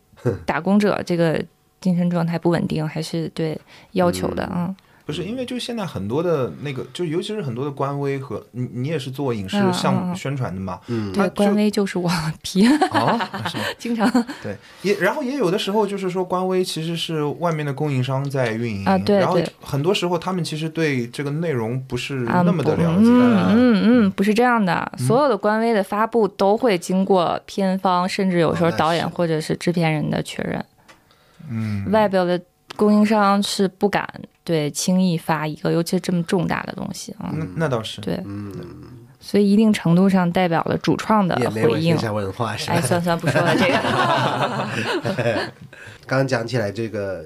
打工者这个精神状态不稳定，还是对要求的啊。不是因为就现在很多的那个，就尤其是很多的官微和你你也是做影视项目嗯宣传的嘛，嗯。对，官微就是我皮，啊，是吗？经常。对，也然后也有的时候就是说，官微其实是外面的供应商在运营啊对然后很多时候他们其实对这个内容不是啊那么的了解。嗯嗯嗯，不是这样的，所有的官微的发布都会经过片方，甚至有时候导演或者是制片人的确认。嗯，外表的供应商是不敢对轻易发一个，尤其是这么重大的东西啊。那那倒是。对，嗯，所以一定程度上代表了主创的没回应文学。下文化是吧哎，？算算不说了，这个 刚刚讲起来这个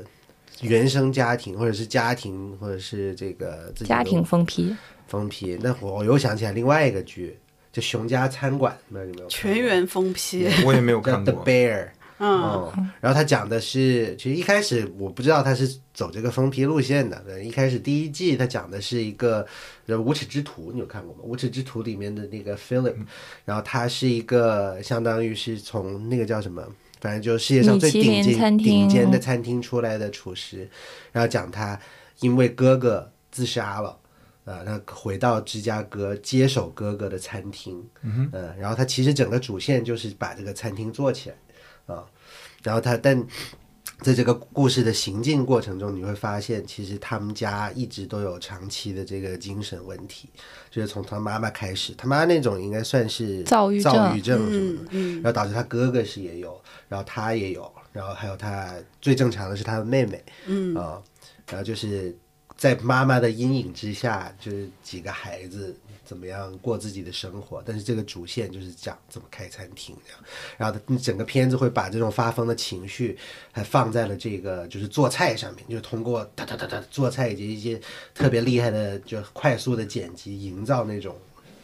原生家庭，或者是家庭，或者是这个自己家庭封批，封批，那我又想起来另外一个剧，就《熊家餐馆》，有没有全员封批，我也没有叫看 The 过。Bear。嗯，哦，然后他讲的是，其实一开始我不知道他是走这个封皮路线的。对一开始第一季他讲的是一个呃无耻之徒，你有看过吗？无耻之徒里面的那个 Philip，然后他是一个相当于是从那个叫什么，反正就是世界上最顶尖顶尖的餐厅出来的厨师，然后讲他因为哥哥自杀了。啊，他回到芝加哥接手哥哥的餐厅，嗯、呃，然后他其实整个主线就是把这个餐厅做起来，啊，然后他但在这个故事的行进过程中，你会发现，其实他们家一直都有长期的这个精神问题，就是从他妈妈开始，他妈那种应该算是躁郁症。躁郁症什么的，嗯。然后导致他哥哥是也有，然后他也有，然后还有他最正常的是他的妹妹，嗯。啊、然后就是在妈妈的阴影之下，就是几个孩子怎么样过自己的生活，但是这个主线就是讲怎么开餐厅这样，然后他整个片子会把这种发疯的情绪还放在了这个就是做菜上面，就通过哒哒哒哒做菜以及一些特别厉害的就快速的剪辑，营造那种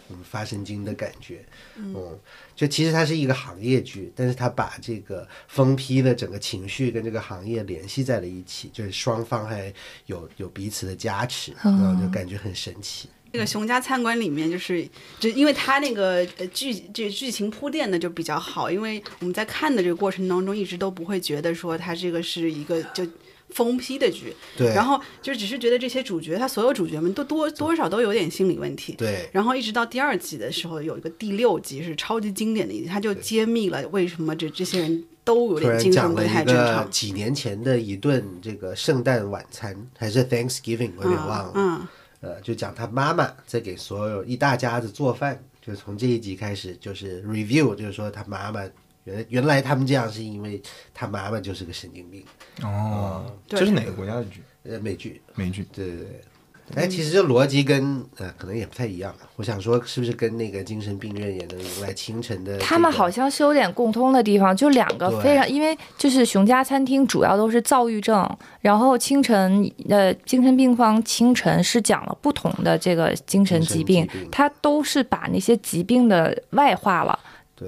嗯发神经的感觉，嗯，就其实它是一个行业剧，但是它把这个疯批的整个情绪跟这个行业联系在了一起，就是双方还有有彼此的加持，然后就感觉很神奇。这个熊家餐馆里面，就是就因为他那个呃剧这剧情铺垫的就比较好，因为我们在看的这个过程当中，一直都不会觉得说他这个是一个就疯批的剧，对，然后就只是觉得这些主角，他所有主角们都多多少都有点心理问题。对然后一直到第二季的时候，有一个第六集是超级经典的一集，他就揭秘了为什么这这些人都有点精神不太正常。几年前的一顿这个圣诞晚餐，还是 Thanksgiving，我有点忘了。嗯，呃，就讲他妈妈在给所有一大家子做饭，就从这一集开始就是 review，就是说他妈妈原原来他们这样是因为他妈妈就是个神经病。哦，对这是哪个国家的剧？呃，美剧，美剧。对对对。哎，其实这逻辑跟呃可能也不太一样。我想说，是不是跟那个精神病院也能迎来清晨的、他们好像是有点共通的地方，就两个非常，因为就是熊家餐厅主要都是躁郁症，然后清晨呃精神病方清晨是讲了不同的这个精神疾病精神疾病，它都是把那些疾病的外化了。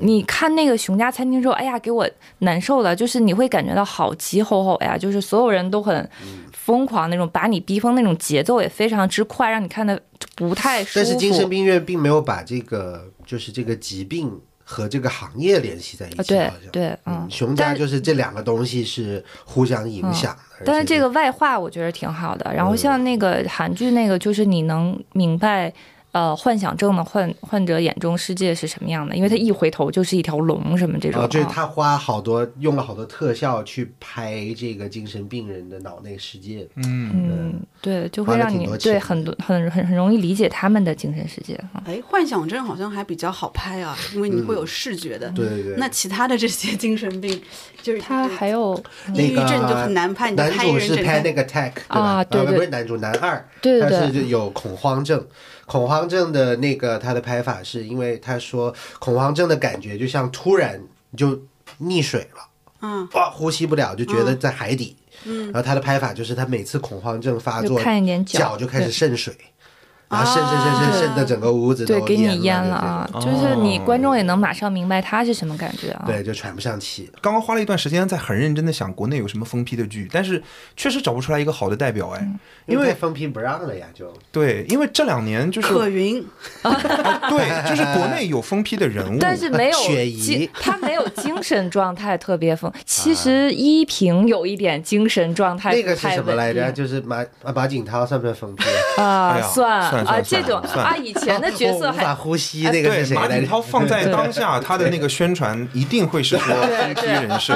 你看那个熊家餐厅之后，哎呀，给我难受的，就是你会感觉到好急吼吼呀，就是所有人都很疯狂那种，把你逼疯那种节奏也非常之快，让你看的不太舒服。但是精神病院并没有把这个就是这个疾病和这个行业联系在一起，啊，对对，嗯嗯，，熊家就是这两个东西是互相影响的。但是这个外化我觉得挺好的。然后像那个韩剧那个，就是你能明白。呃，幻想症的患患者眼中世界是什么样的？因为他一回头就是一条龙什么这种、哦，就是啊他花好多用了好多特效去拍这个精神病人的脑内世界。嗯，嗯，对，就会让你对很多很很很容易理解他们的精神世界啊。哎，幻想症好像还比较好拍啊，因为你会有视觉的。嗯对对对。那其他的这些精神病，就是他还有抑郁症就很难拍，男主是个人整天 Panic Attack 对吧？啊对对呃不是男主，男二，对对他是对有恐慌症。恐慌症的那个他的拍法是因为他说恐慌症的感觉就像突然就溺水了，嗯，哇，呼吸不了，就觉得在海底。嗯，然后他的拍法就是他每次恐慌症发作，看一点脚就开始渗水。然后渗渗渗渗渗的整个屋子都对，给你淹了了啊，就是你哦观众也能马上明白他是什么感觉啊。对，就喘不上气。刚刚花了一段时间在很认真的想国内有什么封批的剧，但是确实找不出来一个好的代表哎。嗯因为太封批不让了呀，就对，因为这两年就是可云，对，就是国内有封批的人物，但是没有雪姨精，他没有精神状态特别疯。其实依萍有一点精神状态那个是什么来着？就是马啊马景涛算不算封批？啊算啊算算这种算啊以前的角色还 无法还呼吸，那个对马景？涛放在当下，他的那个宣传一定会是说封批人设。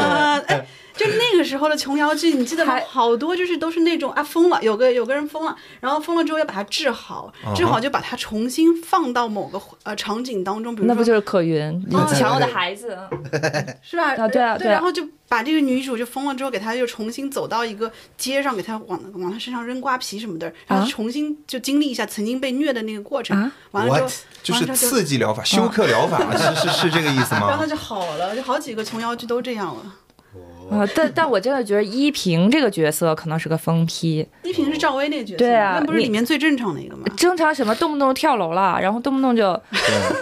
就那个时候的琼瑶剧，你记得吗？好多就是都是那种啊疯了，有个有个人疯了，然后疯了之后要把他治好，治好就把他重新放到某个呃场景当中，比如说那不就是可云李哦强我的孩子？是吧？啊对啊对然后就把这个女主就疯了之后，给她又重新走到一个街上，给她往往她身上扔瓜皮什么的，然后啊重新就经历一下曾经被虐的那个过程啊。完了之后就是刺激疗法、休克疗法，是是是这个意思吗 然后她？就好了，就好几个琼瑶剧都这样了。啊，但但我真的觉得依萍这个角色可能是个疯批，依萍是赵薇那个角色，对啊那不是里面最正常的一个吗？正常什么动不动跳楼了，然后动不动就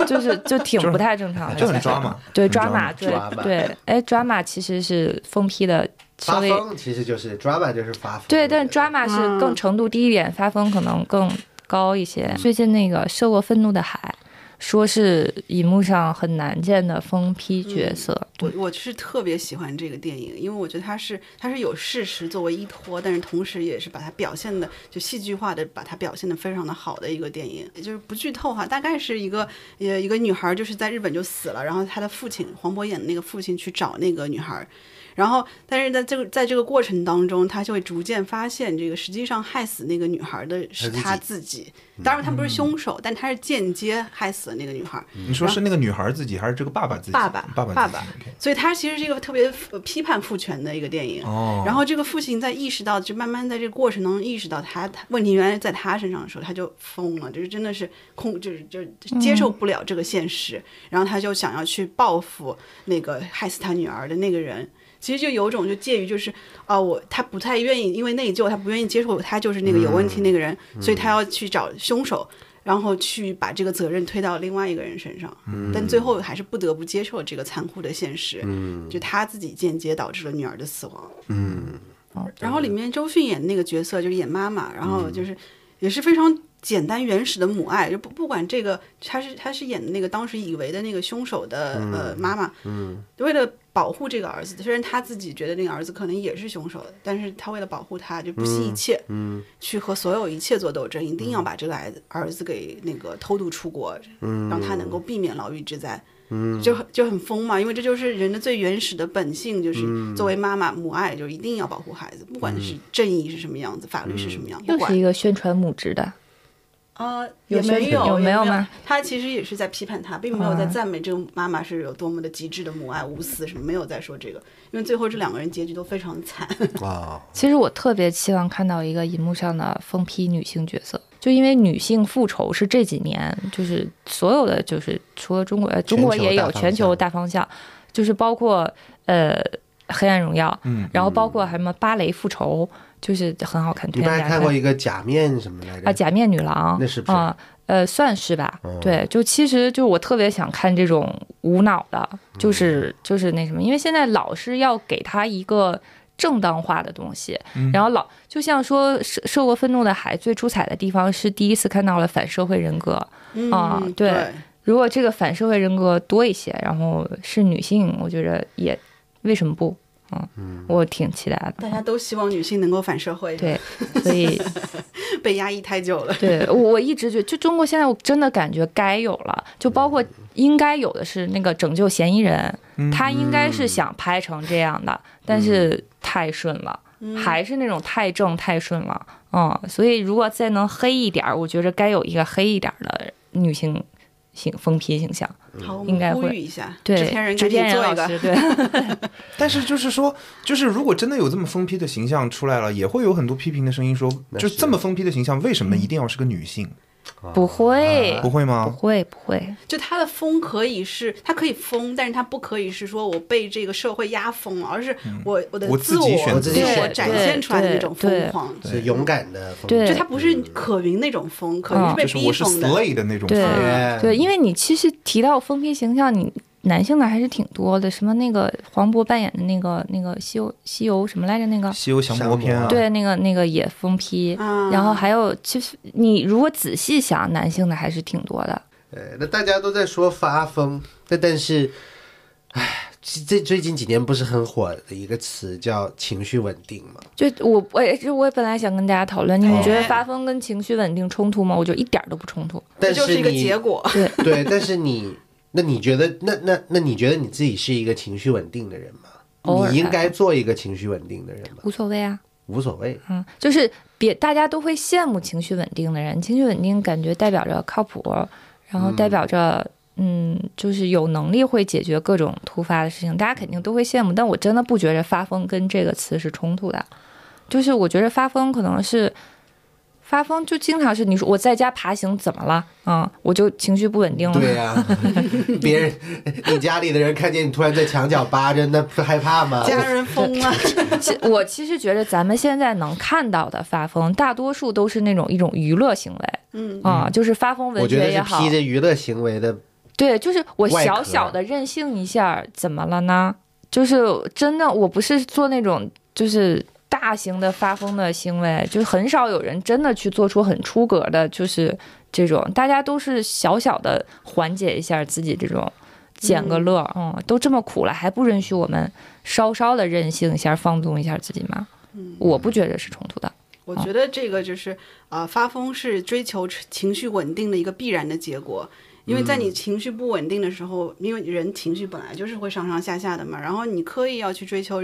就是就挺不太正常的，就很抓马对抓马，对对，哎，抓马其实是疯批的稍发微疯其实就是 drama 就是发疯。对，但抓马是更嗯程度低一点，发疯可能更高一些。最近那个《涉过愤怒的海》，说是荧幕上很难见的疯批角色，我我是特别喜欢这个电影，因为我觉得它是它是有事实作为依托，但是同时也是把它表现的就戏剧化的把它表现的非常的好的一个电影。也就是不剧透哈，大概是一个呃一个女孩就是在日本就死了，然后她的父亲黄渤演的那个父亲去找那个女孩。然后，但是在这个在这个过程当中，他就会逐渐发现，这个实际上害死那个女孩的是他自己。当然，他不是凶手，但他是间接害死了那个女孩。你说是那个女孩自己，还是这个爸爸自己？爸爸爸爸爸爸所以他其实是一个特别呃批判父权的一个电影。哦然后这个父亲在意识到，就慢慢在这个过程当中意识到他他问题原来在他身上的时候，他就疯了，就是真的是控，就是就是接受不了这个现实，然后他就想要去报复那个害死他女儿的那个人。其实就有种就介于就是啊、我他不太愿意，因为内疚，他不愿意接受他就是那个有问题那个人，所以他要去找凶手，然后去把这个责任推到另外一个人身上。但最后还是不得不接受这个残酷的现实，就他自己间接导致了女儿的死亡。嗯，然后里面周迅演的那个角色就是演妈妈，然后就是也是非常简单原始的母爱，就不不管这个她是她是演的那个当时以为的那个凶手的、呃妈妈，嗯，为了保护这个儿子，虽然他自己觉得那个儿子可能也是凶手，但是他为了保护他就不惜一切，嗯，去和所有一切做斗争，一定要把这个儿子儿子给那个偷渡出国，嗯，让他能够避免牢狱之灾。嗯，就很就很疯嘛，因为这就是人的最原始的本性，就是作为妈妈母爱，就一定要保护孩子，不管是正义是什么样子，法律是什么样，不管又是一个宣传母职的。啊，有没有有没有吗？他其实也是在批判他，并没有在啊赞美这个妈妈是有多么的极致的母爱、无私什么，没有在说这个，因为最后这两个人结局都非常惨。哦，其实我特别期望看到一个荧幕上的疯批女性角色，就因为女性复仇是这几年就是所有的就是除了中国，呃中国也有全全球球大方向，就是包括呃黑暗荣耀，嗯，然后包括什么芭蕾复仇，就是很好看，你们还看过一个假面什么来着？啊，假面女郎，那是不是啊？呃，算是吧。哦对，就其实就我特别想看这种无脑的，嗯就是就是那什么，因为现在老是要给他一个正当化的东西，嗯然后老就像说受受过愤怒的海最出彩的地方是第一次看到了反社会人格，啊嗯对对，如果这个反社会人格多一些，然后是女性，我觉得也为什么不？嗯，我挺期待的。大家都希望女性能够反社会，对，所以 被压抑太久了。对我我一直觉得，就中国现在我真的感觉该有了，就包括应该有的是那个拯救嫌疑人，他应该是想拍成这样的，但是太顺了，还是那种太正太顺了，嗯，所以如果再能黑一点儿，我觉着该有一个黑一点儿的女性形疯批形象，好，我应该呼吁一下，对，制片人制片人赶紧做一个。老师，对，但是就是说，就是如果真的有这么疯批的形象出来了，也会有很多批评的声音说，就这么疯批的形象，为什么一定要是个女性？不会，不不会吗？不会，不会。就他的疯可以是，他可以疯，但是他不可以是说我被这个社会压疯了，而是我我的我自自己选我择自我对展现出来的那种疯狂。是勇敢的疯，对就他不是可云那种疯，可云是被就是我是逼疯的。slay 的那种对对对，因为你其实提到疯批形象，你男性的还是挺多的，什么那个黄渤扮演的那个那个西游西游什么来着那个，西游降魔篇啊，对，那个那个也疯批。啊然后还有，其实你如果仔细想，男性的还是挺多的。呃，那大家都在说发疯，那但是，唉，这最近几年不是很火的一个词叫情绪稳定吗？就我我也是，我也本来想跟大家讨论，你们觉得哎发疯跟情绪稳定冲突吗？我觉得一点儿都不冲突。但这就是一个结果。对，对，但是你，那你觉得，那那那你觉得你自己是一个情绪稳定的人吗？你应该做一个情绪稳定的人吗？无所谓啊。无所谓，嗯，就是别大家都会羡慕情绪稳定的人，情绪稳定感觉代表着靠谱，然后代表着嗯就是有能力会解决各种突发的事情，大家肯定都会羡慕。但我真的不觉得发疯跟这个词是冲突的，就是我觉得发疯可能是。发疯就经常是你说我在家爬行怎么了？嗯，我就情绪不稳定了。对呀、别人你家里的人看见你突然在墙角扒着，那不害怕吗？家人疯了，其我其实觉得咱们现在能看到的发疯，大多数都是那种一种娱乐行为嗯，啊、就是发疯文我觉得是学也好，披着娱乐行为的，对，就是我小小的任性一下，怎么了呢？就是真的，我不是做那种就是大型的发疯的行为，就是很少有人真的去做出很出格的，就是这种，大家都是小小的缓解一下自己这种。捡个乐儿，嗯，都这么苦了，还不允许我们稍稍的任性一下，放纵一下自己吗？我不觉得是冲突的。我觉得这个就是啊、呃发疯是追求情绪稳定的一个必然的结果。因为在你情绪不稳定的时候，因为人情绪本来就是会上上下下的嘛，然后你刻意要去追求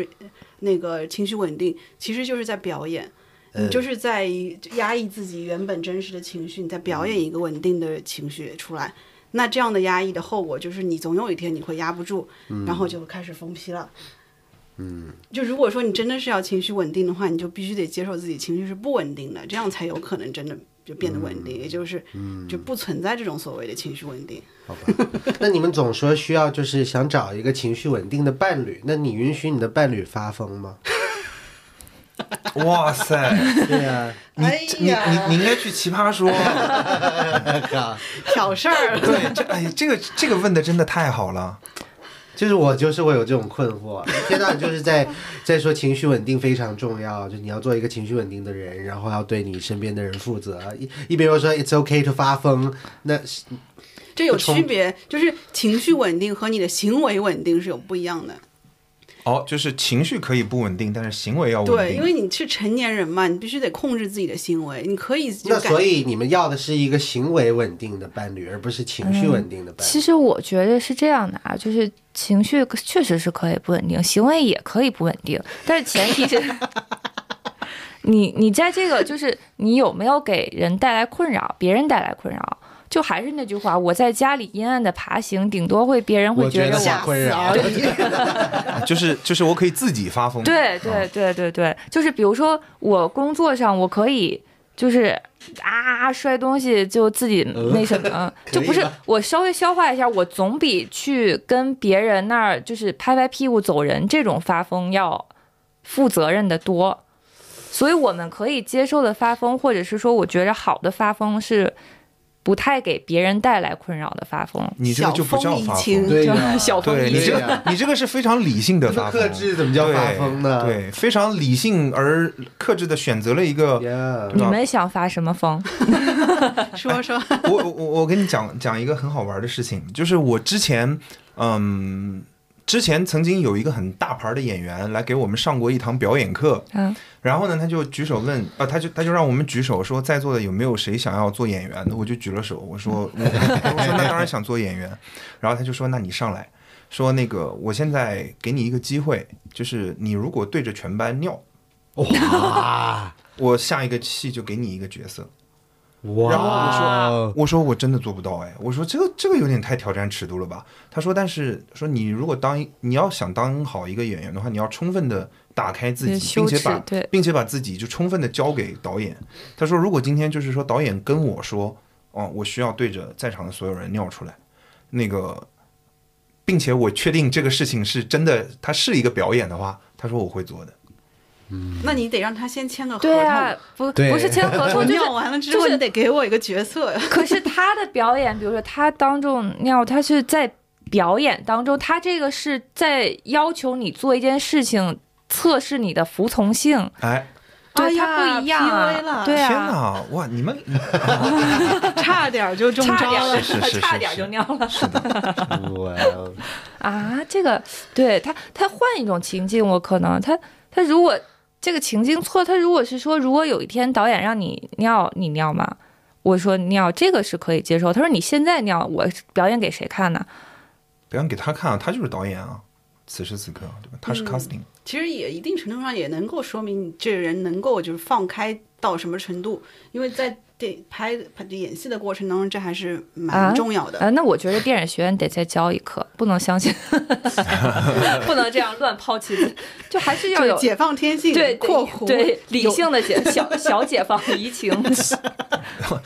那个情绪稳定，其实就是在表演，你就是在压抑自己原本真实的情绪，你在表演一个稳定的情绪出来。那这样的压抑的后果就是，你总有一天你会压不住，然后就开始疯批了。嗯，就如果说你真的是要情绪稳定的话，你就必须得接受自己情绪是不稳定的，这样才有可能真的就变得稳定，也就是就不存在这种所谓的情绪稳定。好吧？那你们总说需要就是想找一个情绪稳定的伴侣，那你允许你的伴侣发疯吗？哇塞，对呀、你哎你你你应该去奇葩说。啊，挑事儿，对，这哎，这个这个问的真的太好了。就是我就是会有这种困惑，一天到晚就是在在说情绪稳定非常重要，就你要做一个情绪稳定的人，然后要对你身边的人负责。一一边又说 it's okay to 发疯，那是这有区别，就是情绪稳定和你的行为稳定是有不一样的。哦，就是情绪可以不稳定，但是行为要稳定。对，因为你是成年人嘛，你必须得控制自己的行为。你可以就那所以你们要的是一个行为稳定的伴侣，而不是情绪稳定的伴侣。其实我觉得是这样的啊，就是情绪确实是可以不稳定，行为也可以不稳定，但是前提是 你你在这个就是你有没有给人带来困扰，别人带来困扰。就还是那句话，我在家里阴暗的爬行，顶多会别人会觉得得我 就是就是我可以自己发疯。对对对对对，就是比如说我工作上我可以就是啊摔东西就自己那什么，就不是我稍微消化一下，我总比去跟别人那儿就是拍拍屁股走人这种发疯要负责任的多。所以我们可以接受的发疯，或者是说我觉着好的发疯是不太给别人带来困扰的发疯。你这个就不叫发小风怡情疯。对呀、小风对你这个，你这个是非常理性的 发疯。克制怎么叫发疯呢？对，对，非常理性而克制的选择了一个。你们想发什么疯？说说，我我我我跟你讲讲一个很好玩的事情，就是我之前，嗯，之前曾经有一个很大牌的演员来给我们上过一堂表演课，嗯，然后呢，他就举手问，啊，他就他就让我们举手说，在座的有没有谁想要做演员的？我就举了手，我说我 我说那当然想做演员，然后他就说那你上来，说那个我现在给你一个机会，就是你如果对着全班尿，哇 我下一个戏就给你一个角色。哇！然后我说，我说我真的做不到哎，我说这个这个有点太挑战尺度了吧？他说，但是说你如果当你要想当好一个演员的话，你要充分的打开自己，并且把并且把自己就充分的交给导演。他说，如果今天就是说导演跟我说哦，我需要对着在场的所有人尿出来，那个，并且我确定这个事情是真的，它是一个表演的话，他说我会做的。那你得让他先签个合同。对啊。，不不是签合同，就是尿完了之后，就是你得给我一个角色。呀。可是他的表演，比如说他当众尿，他是在表演当中，他这个是在要求你做一件事情，测试你的服从性，哎，对、哎呀他不一样啊。对啊，哪，哇，你们 差点就中招了。差点儿。是是是差点就尿了。哇哦，啊！这个对他，他换一种情境，我可能他他如果这个情境错，他如果是说，如果有一天导演让你尿，你尿吗？我说尿，这个是可以接受。他说你现在尿，我表演给谁看呢？表演给他看啊，他就是导演啊，此时此刻，对吧？他是 casting，、其实也一定程度上也能够说明你这个人能够就是放开到什么程度，因为在电拍拍演戏的过程当中，这还是啊蛮重要的。啊，那我觉得电影学院得再教一课，不能相信，不能这样乱抛弃，就还是要有解放天性，对括弧。对理性的解小 小解放移情，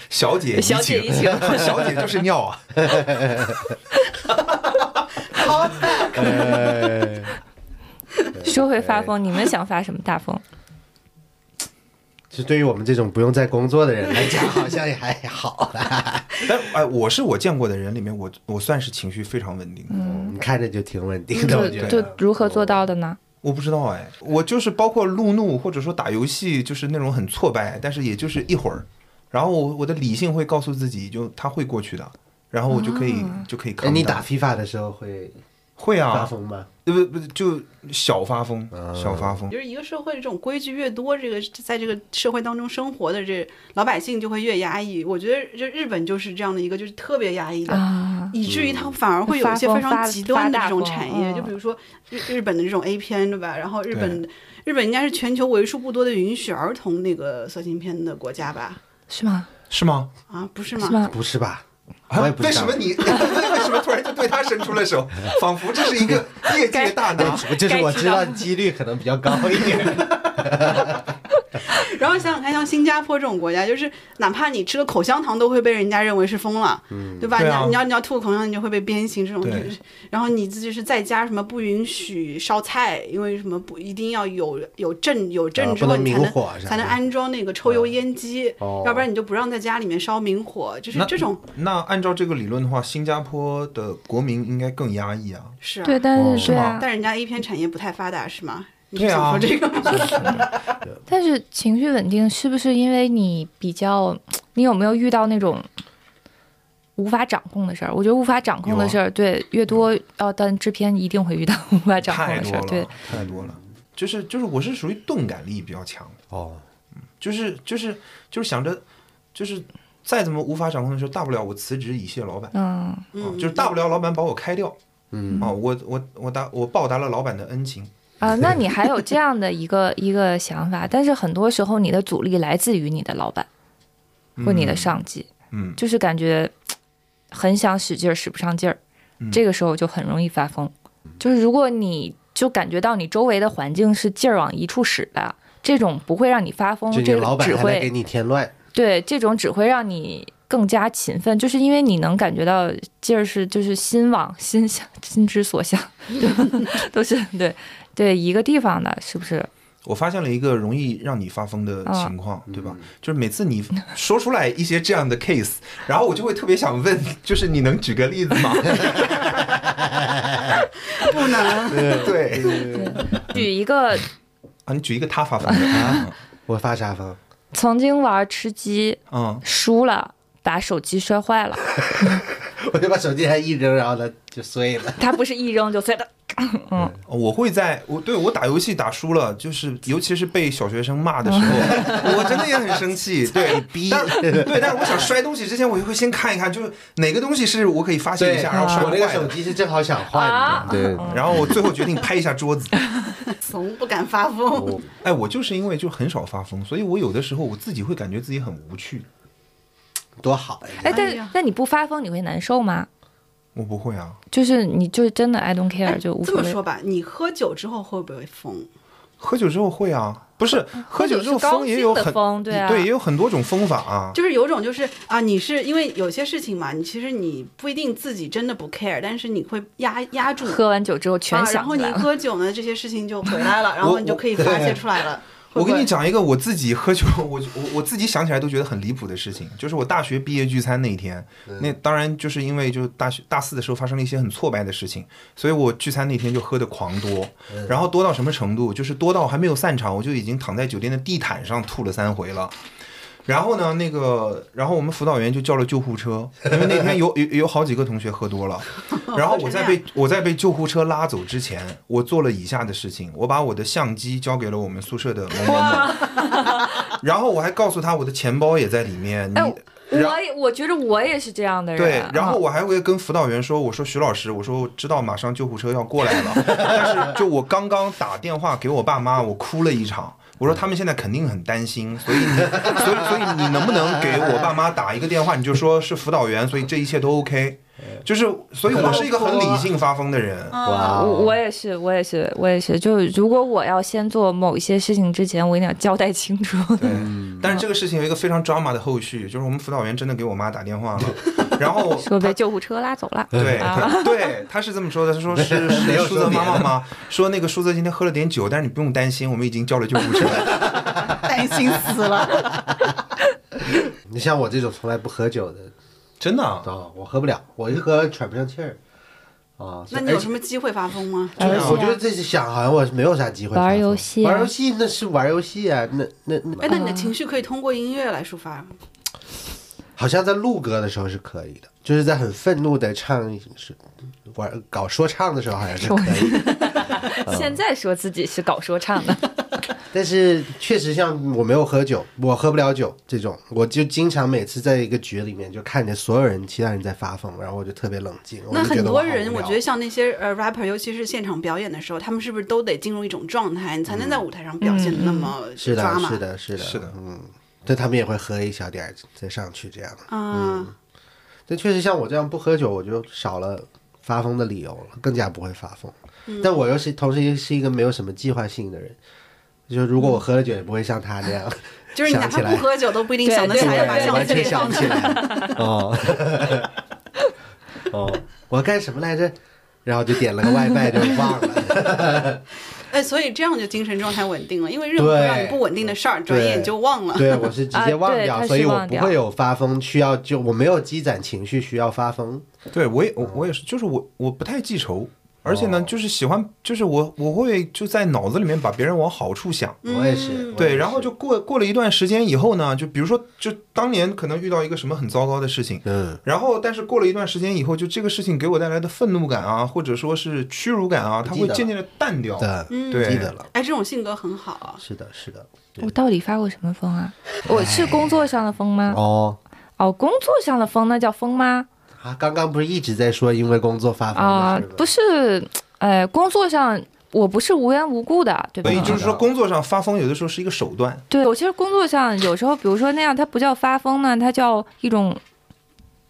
小姐小姐情移情。小姐就是尿啊，好说回发疯，你们想发什么大疯？就对于我们这种不用再工作的人来讲，好像也还好啦。但哎，我是我见过的人里面，我我算是情绪非常稳定的。你看着就挺稳定的，我觉就得。就如何做到的呢？我不知道哎，我就是包括路怒或者说打游戏，就是那种很挫败，但是也就是一会儿，然后我我的理性会告诉自己，就他会过去的，然后我就可以、就可以。你打 FIFA 的时候会会啊，发疯吗？对不不就小发疯，小发疯。就是一个社会的这种规矩越多，这个在这个社会当中生活的这老百姓就会越压抑。我觉得就日本就是这样的一个，就是特别压抑的。啊，以至于它反而会有一些非常极端的这种产业，就比如说日日本的这种 A 片，对吧？然后日本日本应该是全球为数不多的允许儿童那个色情片的国家吧？是吗？是吗？啊，不？是吗？不是吧？啊我也不知道为什么你 为什么突然就对他伸出了手，仿佛这是一个业界大拿？就 是我知道几率可能比较高一点。然后想想看，像新加坡这种国家，就是哪怕你吃了口香糖，都会被人家认为是疯了，对吧？对啊你要你要你要吐口香糖，你就会被鞭刑这种。就是然后你自己是在家什么不允许烧菜，因为什么不一定要有有证有证之后你才能才能安装那个抽油烟机，哦要不然你就不让在家里面烧明火，就是这种那按照这个理论的话，新加坡的国民应该更压抑啊。是啊。对，但哦是对啊，但人家 A 片产业不太发达是吗？你对啊想说这个吗？但是情绪稳定是不是因为你比较，你有没有遇到那种无法掌控的事儿？我觉得无法掌控的事儿，对越多，哦，但制片一定会遇到无法掌控的事儿，对，太多了。就是就是，我是属于钝感力比较强，哦，就是就是就是想着，就是再怎么无法掌控的时候，大不了我辞职以谢老板，嗯，就是大不了老板把我开掉，嗯。啊，我我我答我报答了老板的恩情，啊，那你还有这样的一个 一个想法，但是很多时候你的阻力来自于你的老板或你的上级，嗯，就是感觉很想使劲儿使不上劲儿，嗯。这个时候就很容易发疯。就是如果你就感觉到你周围的环境是劲儿往一处使的，这种不会让你发疯这个只老板还来给你添乱。对这种只会让你更加勤奋，就是因为你能感觉到劲儿是就是心往心向心之所向，都是对对一个地方的，是不是？我发现了一个容易让你发疯的嗯情况，对吧？就是每次你说出来一些这样的 case，然后我就会特别想问，就是你能举个例子吗？不能。对举一个啊，你举一个他发疯的啊，我发啥疯？曾经玩吃鸡嗯，输了，把手机摔坏了，我就把手机还一扔，然后它就碎了。它不是一扔就碎的，嗯我会在我对我打游戏打输了，就是尤其是被小学生骂的时候，我真的也很生气。对，逼但是对，但是我想摔东西之前，我就会先看一看，就是哪个东西是我可以发泄，一下，然后摔我那个。手机是正好想换啊的。对，然后我最后决定拍一下桌子。怂不敢发疯。哎，我就是因为就很少发疯，所以我有的时候我自己会感觉自己很无趣。多好呀！哎，但那你不发疯你会难受吗？我不会啊，就是你就是真的 I don't care 哎就无所谓这么说吧，你喝酒之后会不会疯？喝酒之后会啊，不是喝酒之后高疯也有兴的很疯对啊也有很多种疯法啊。就是有种就是啊，你是因为有些事情嘛，你其实你不一定自己真的不 care，但是你会压压住。喝完酒之后全啊，然后你。喝酒呢，这些事情就回来了，然后你就可以发泄出来了。会我跟你讲一个我自己喝酒，我我我自己想起来都觉得很离谱的事情，就是我大学毕业聚餐那一天，那当然就是因为就是大学大四的时候发生了一些很挫败的事情，所以我聚餐那天就喝的狂多，然后多到什么程度，就是多到还没有散场，我就已经躺在酒店的地毯上吐了三回了。然后呢，那个，然后我们辅导员就叫了救护车，因为那天有有有好几个同学喝多了。然后我在被我在被救护车拉走之前，我做了以下的事情：我把我的相机交给了我们宿舍的某某某，然后我还告诉他我的钱包也在里面。你哎我也我觉得我也是这样的人。对，然后啊我还会跟辅导员说：“我说徐老师，我说我知道马上救护车要过来了，但是就我刚刚打电话给我爸妈，我哭了一场。我说他们现在肯定很担心，所以你，所以所以你能不能给我爸妈打一个电话？你就说是辅导员，所以这一切都 OK。就是，所以我是一个很理性发疯的人。哇哦，我我也是，我也是，我也是。就是如果我要先做某一些事情之前，我一定要交代清楚。对，但是这个事情有一个非常 drama 的后续，就是我们辅导员真的给我妈打电话了，然后说被救护车拉走了。对啊对，他是这么说的，他说是是 没有舒泽说别的妈妈吗？说那个舒泽今天喝了点酒，但是你不用担心，我们已经叫了救护车。担心死了。你像我这种从来不喝酒的，真的啊、啊，我喝不了，我一喝喘不上气儿。啊，那你有什么机会发疯吗？我觉得这是想，好像我没有啥机会。玩游戏啊玩游戏那是玩游戏啊，那那那哎，那你的情绪可以通过音乐来抒发。好像在录歌的时候是可以的，就是在很愤怒的唱是玩搞说唱的时候好像是可以的，现在说自己是搞说唱的，但是确实像我没有喝酒，我喝不了酒这种，我就经常每次在一个局里面就看见所有人其他人在发疯，然后我就特别冷静。那很多人，我觉得像那些呃 rapper，尤其是现场表演的时候，他们是不是都得进入一种状态，你才能在舞台上表现的那么嗯是的？是的，是的，是的。嗯，对他们也会喝一小点儿再上去这样的。啊，但确实像我这样不喝酒，我就少了发疯的理由了，更加不会发疯。嗯但我又是同时也是一个没有什么计划性的人，就是如果我喝了酒，也不会像他那样，就是你哪想起来怕不喝酒都不一定想得对起来完全想不起来。哦，哦，我干什么来着？然后就点了个外卖就忘了。哎，所以这样就精神状态稳定了，因为任何对让你不稳定的事儿，转眼就忘了。对，我是直接忘掉，所以我不会有发疯需要就我没有积攒情绪需要发疯。对我也我我也是，就是我我不太记仇，而且呢，哦就是喜欢，就是我我会就在脑子里面把别人往好处想。我也是，对，然后就过过了一段时间以后呢，就比如说，就当年可能遇到一个什么很糟糕的事情，嗯，然后但是过了一段时间以后，就这个事情给我带来的愤怒感啊，或者说是屈辱感啊，它会渐渐的淡掉。对记得了，哎，这种性格很好啊。是的，是的。我到底发过什么疯啊？我是工作上的疯吗？哦哦，工作上的疯那叫疯吗？啊，刚刚不是一直在说因为工作发疯啊不是，呃，工作上我不是无缘无故的，对吧所？以就是说，工作上发疯有的时候是一个手段。对，我其实工作上有时候，比如说那样，它不叫发疯呢，它叫一种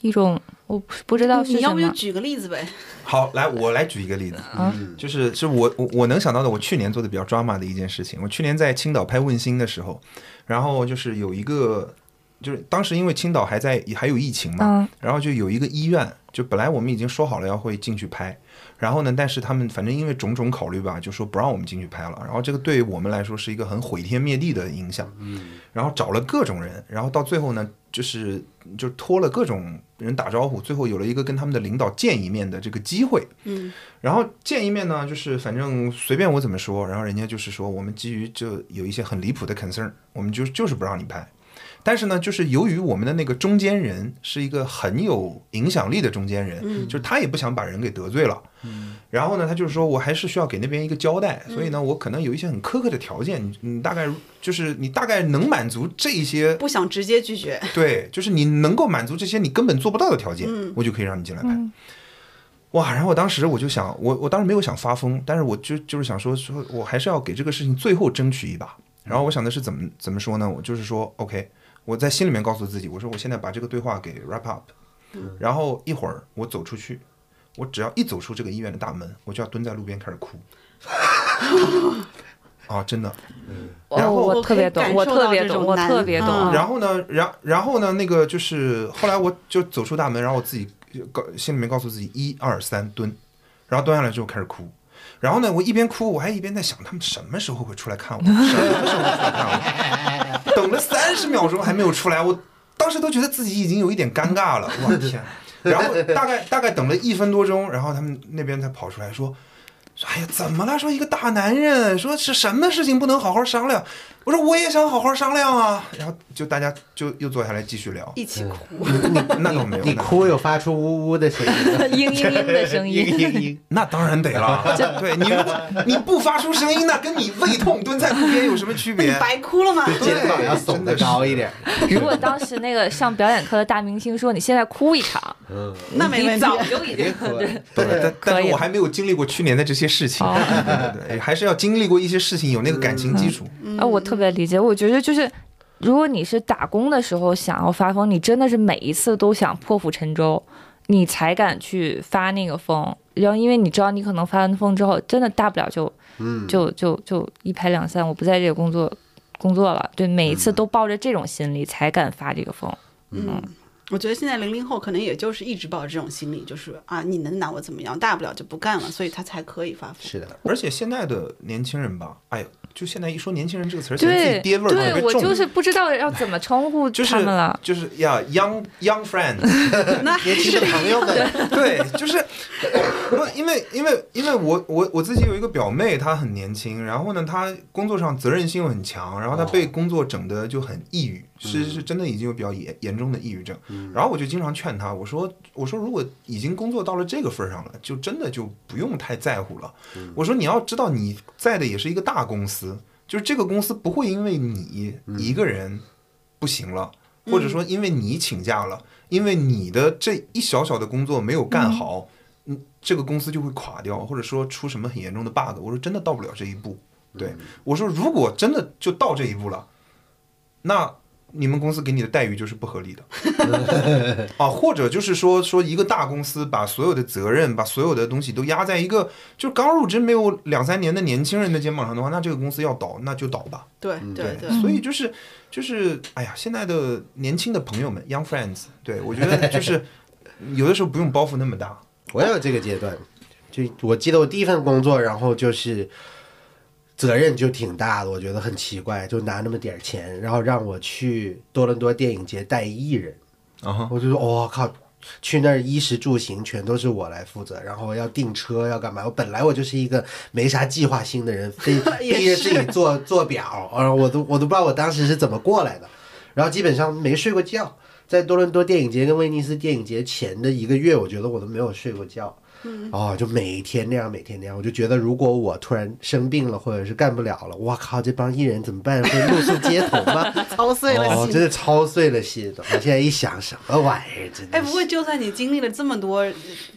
一种，我不不知道是什你要不就。举个例子呗？好，来，我来举一个例子，嗯就是是我我我能想到的，我去年做的比较 drama 的一件事情。我去年在青岛拍《问心》的时候，然后就是有一个，就是当时因为青岛还在还有疫情嘛，嗯然后就有一个医院，就本来我们已经说好了要会进去拍，然后呢，但是他们反正因为种种考虑吧，就说不让我们进去拍了。然后这个对我们来说是一个很毁天灭地的影响。嗯，然后找了各种人，然后到最后呢，就是就托了各种人打招呼，最后有了一个跟他们的领导见一面的这个机会。嗯，然后见一面呢，就是反正随便我怎么说，然后人家就是说我们基于就有一些很离谱的 concern，我们就就是不让你拍。但是呢，就是由于我们的那个中间人是一个很有影响力的中间人，嗯就是他也不想把人给得罪了，然后呢，他就是说我还是需要给那边一个交代，所以呢，我可能有一些很苛刻的条件，你你大概就是你大概能满足这一些，不想直接拒绝。对，就是你能够满足这些你根本做不到的条件，嗯我就可以让你进来拍。嗯哇！然后我当时我就想，我我当时没有想发疯，但是我就就是想说说，我还是要给这个事情最后争取一把。然后我想的是怎么怎么说呢？我就是说，OK，我在心里面告诉自己，我说我现在把这个对话给 wrap up，然后一会儿我走出去，我只要一走出这个医院的大门，我就要蹲在路边开始哭。啊，真的。哦，然后我特别懂，我特别懂，我特别懂。嗯然后呢，然然后呢，那个就是后来我就走出大门，然后我自己告心里面告诉自己一二三蹲，然后蹲下来之后开始哭。然后呢，我一边哭，我还一边在想，他们什么时候会出来看我？什么时候会出来看我？等了三十秒钟还没有出来，我当时都觉得自己已经有一点尴尬了。我的 天！然后大概大概等了一分多钟，然后他们那边才跑出来说。说哎呀，怎么了？说一个大男人，说是什么事情不能好好商量？我说我也想好好商量啊。然后就大家就又坐下来继续聊。一起哭。那倒没有，你哭又发出呜呜的声音，嘤嘤嘤的声音，嘤嘤嘤那当然得了。对你如果你不发出声音，那跟你胃痛蹲在路边有什么区别？白哭了吗？肩膀要耸得高一点。如果当时那个上表演课的大明星说你现在哭一场，嗯那没问题。早就已经对对，但但是我还没有经历过去年的这些事情。哦对对对，还是要经历过一些事情，有那个感情基础。啊，我特别理解。我觉得就是，如果你是打工的时候想要发疯，你真的是每一次都想破釜沉舟，你才敢去发那个疯。然后，因为你知道你可能发完疯之后，真的大不了就嗯，就就就一拍两散，我不在这个工作工作了。对，每一次都抱着这种心理才敢发这个疯。嗯，我觉得现在零零后可能也就是一直抱着这种心理，就是啊，你能拿我怎么样？大不了就不干了，所以他才可以发疯。是的，而且现在的年轻人吧，哎呦，就现在一说年轻人这个词儿，显得自己爹味儿特对，别重。我就是不知道要怎么称呼 就是他们了。就是呀，young young friends，那 年轻的朋友们，对，就是，不，因为因为因为我我我自己有一个表妹，她很年轻，然后呢，她工作上责任心又很强，然后她被工作整的就很抑郁，是是真的已经有比较严严重的抑郁症。然后我就经常劝他，我说我说如果已经工作到了这个份儿上了，就真的就不用太在乎了。我说你要知道你在的也是一个大公司，就是这个公司不会因为你一个人不行了，或者说因为你请假了，因为你的这一小小的工作没有干好，嗯，这个公司就会垮掉，或者说出什么很严重的 bug。我说真的到不了这一步。对我说，如果真的就到这一步了，那你们公司给你的待遇就是不合理的 啊，或者就是说说一个大公司把所有的责任、把所有的东西都压在一个就刚入职没有两三年的年轻人的肩膀上的话，那这个公司要倒那就倒吧。对对对，所以就是就是，哎呀，现在的年轻的朋友们，young friends，对我觉得就是有的时候不用包袱那么大。我也有这个阶段，就我记得我第一份工作，然后就是责任就挺大的，我觉得很奇怪，就拿那么点儿钱，然后让我去多伦多电影节带艺人，我就说我、靠。去那儿衣食住行全都是我来负责，然后要订车要干嘛？我本来我就是一个没啥计划性的人，非 也逼着自己做做表，然后我都我都不知道我当时是怎么过来的，然后基本上没睡过觉。在多伦多电影节跟威尼斯电影节前的一个月，我觉得我都没有睡过觉。哦，就每天那样，每天那样，我就觉得如果我突然生病了，或者是干不了了，我靠，这帮艺人怎么办？会露宿街头吗？操碎了哦，心。真的操碎了心。我现在一想，什么玩意儿？真的哎，不过就算你经历了这么多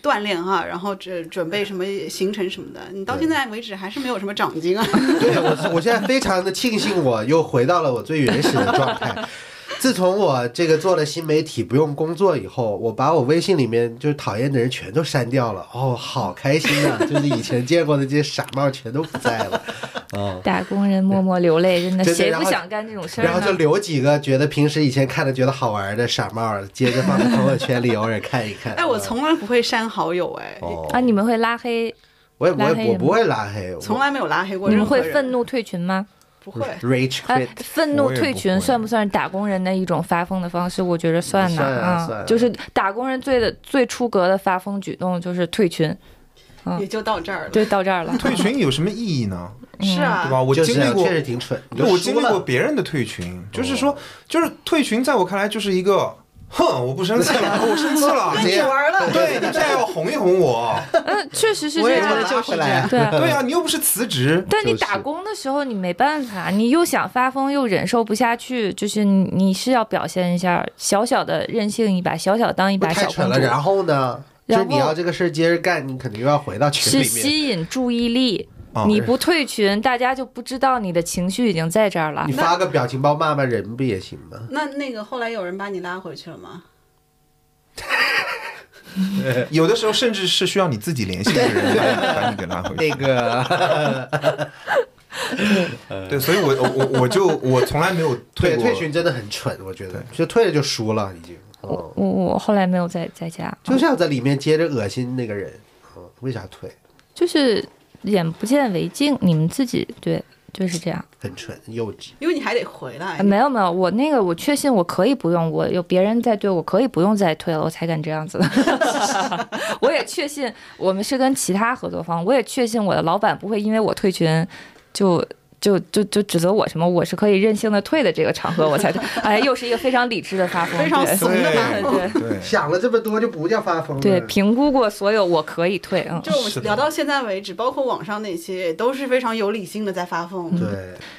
锻炼哈，然后准准备什么行程什么的，你到现在为止还是没有什么长进啊。对我，我现在非常的庆幸，我又回到了我最原始的状态。自从我这个做了新媒体不用工作以后，我把我微信里面就是讨厌的人全都删掉了。哦，好开心啊！就是以前见过的这些傻帽全都不在了。哦，打工人默默流泪，真的谁不想干这种事儿然后就？留几个觉得平时以前看的觉得好玩的傻帽，接着放在朋友圈里偶尔看一看。哎，我从来不会删好友，哎，哦啊，你们会拉黑？我也不会，我不会拉黑，我从来没有拉黑过你们会。愤怒退群吗？不会。愤怒退群算不算是打工人的一种发疯的方式？我觉得算的算啊算啊就是打工人最的最出格的发疯举动就是退群，也就到这儿了。对到这儿了。退群有什么意义呢？是啊，对吧？我经历过，确实挺蠢，对我经历过别人的退群，就是说，就是退群，在我看来就是一个，哼，我不生气了，我生气了，跟你玩了。对你这样要哄一哄我，嗯，确实是这样的。就是这样。对啊，对啊，你又不是辞职，但你打工的时候你没办法，你又想发疯又忍受不下去，就是你你是要表现一下小小的任性一把，小小当一把小太蠢了。公主，然后呢？就是然后你要这个事儿接着干，你肯定又要回到群是里面。吸引注意力。啊你不退群，大家就不知道你的情绪已经在这儿了你。发个表情包骂骂人不也行吗？那那个后来有人把你拉回去了吗？有的时候甚至是需要你自己联系的人把你 把你给拉回去。那个，对，所以我我我我就我从来没有退过退群真的很蠢，我觉得，就退了就输了，已经。我，我我后来没有再再加，就像在里面接着恶心那个人，嗯，为啥退？就是眼不见为净，你们自己对就是这样。很蠢，幼稚。因为你还得回来呃。没有没有，我那个我确信我可以不用，我有别人在对我可以不用再退了，我才敢这样子的。我也确信我们是跟其他合作方，我也确信我的老板不会因为我退群就。就就就指责我什么？我是可以任性的退的这个场合，我才退。哎，又是一个非常理智的发疯，非常怂的发疯对对想了这么多就不叫发疯。对，评估过所有，我可以退。嗯，就我们聊到现在为止，包括网上那些，都是非常有理性的在发疯。对，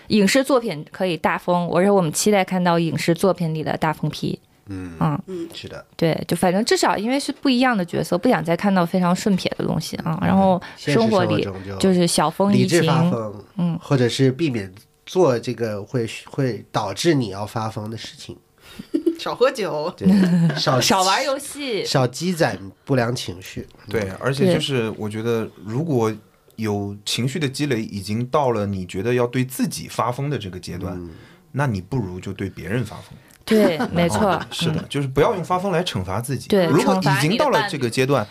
影视作品可以大疯，而且我们期待看到影视作品里的大疯批。嗯嗯，是的。对，就反正至少因为是不一样的角色，不想再看到非常顺撇的东西啊。然后生活里就就是小风怡理智发情，疯，嗯，或者是避免做这个会会导致你要发疯的事情。少喝酒，对，少 少玩游戏。少积攒不良情绪。对，而且就是我觉得，如果有情绪的积累，已经到了你觉得要对自己发疯的这个阶段，嗯那你不如就对别人发疯。对，没错哦，是的，就是不要用发疯来惩罚自己。对如果已经到了这个阶段，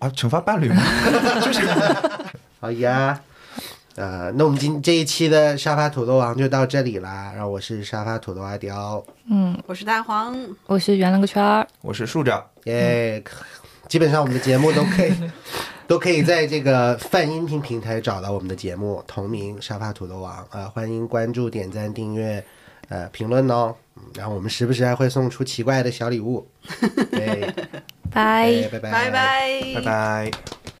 啊，惩罚伴侣吗？好呀，呃，那我们今这一期的沙发土豆王就到这里啦。然后我是沙发土豆阿刁，嗯，我是大黄，我是圆了个圈儿。我是树长，耶、基本上我们的节目都可以都可以在这个泛音频平台找到我们的节目，同名沙发土豆王呃，欢迎关注、点赞、订阅、呃评论哦。嗯然后我们时不时还会送出奇怪的小礼物。对，拜。拜拜拜拜，拜拜。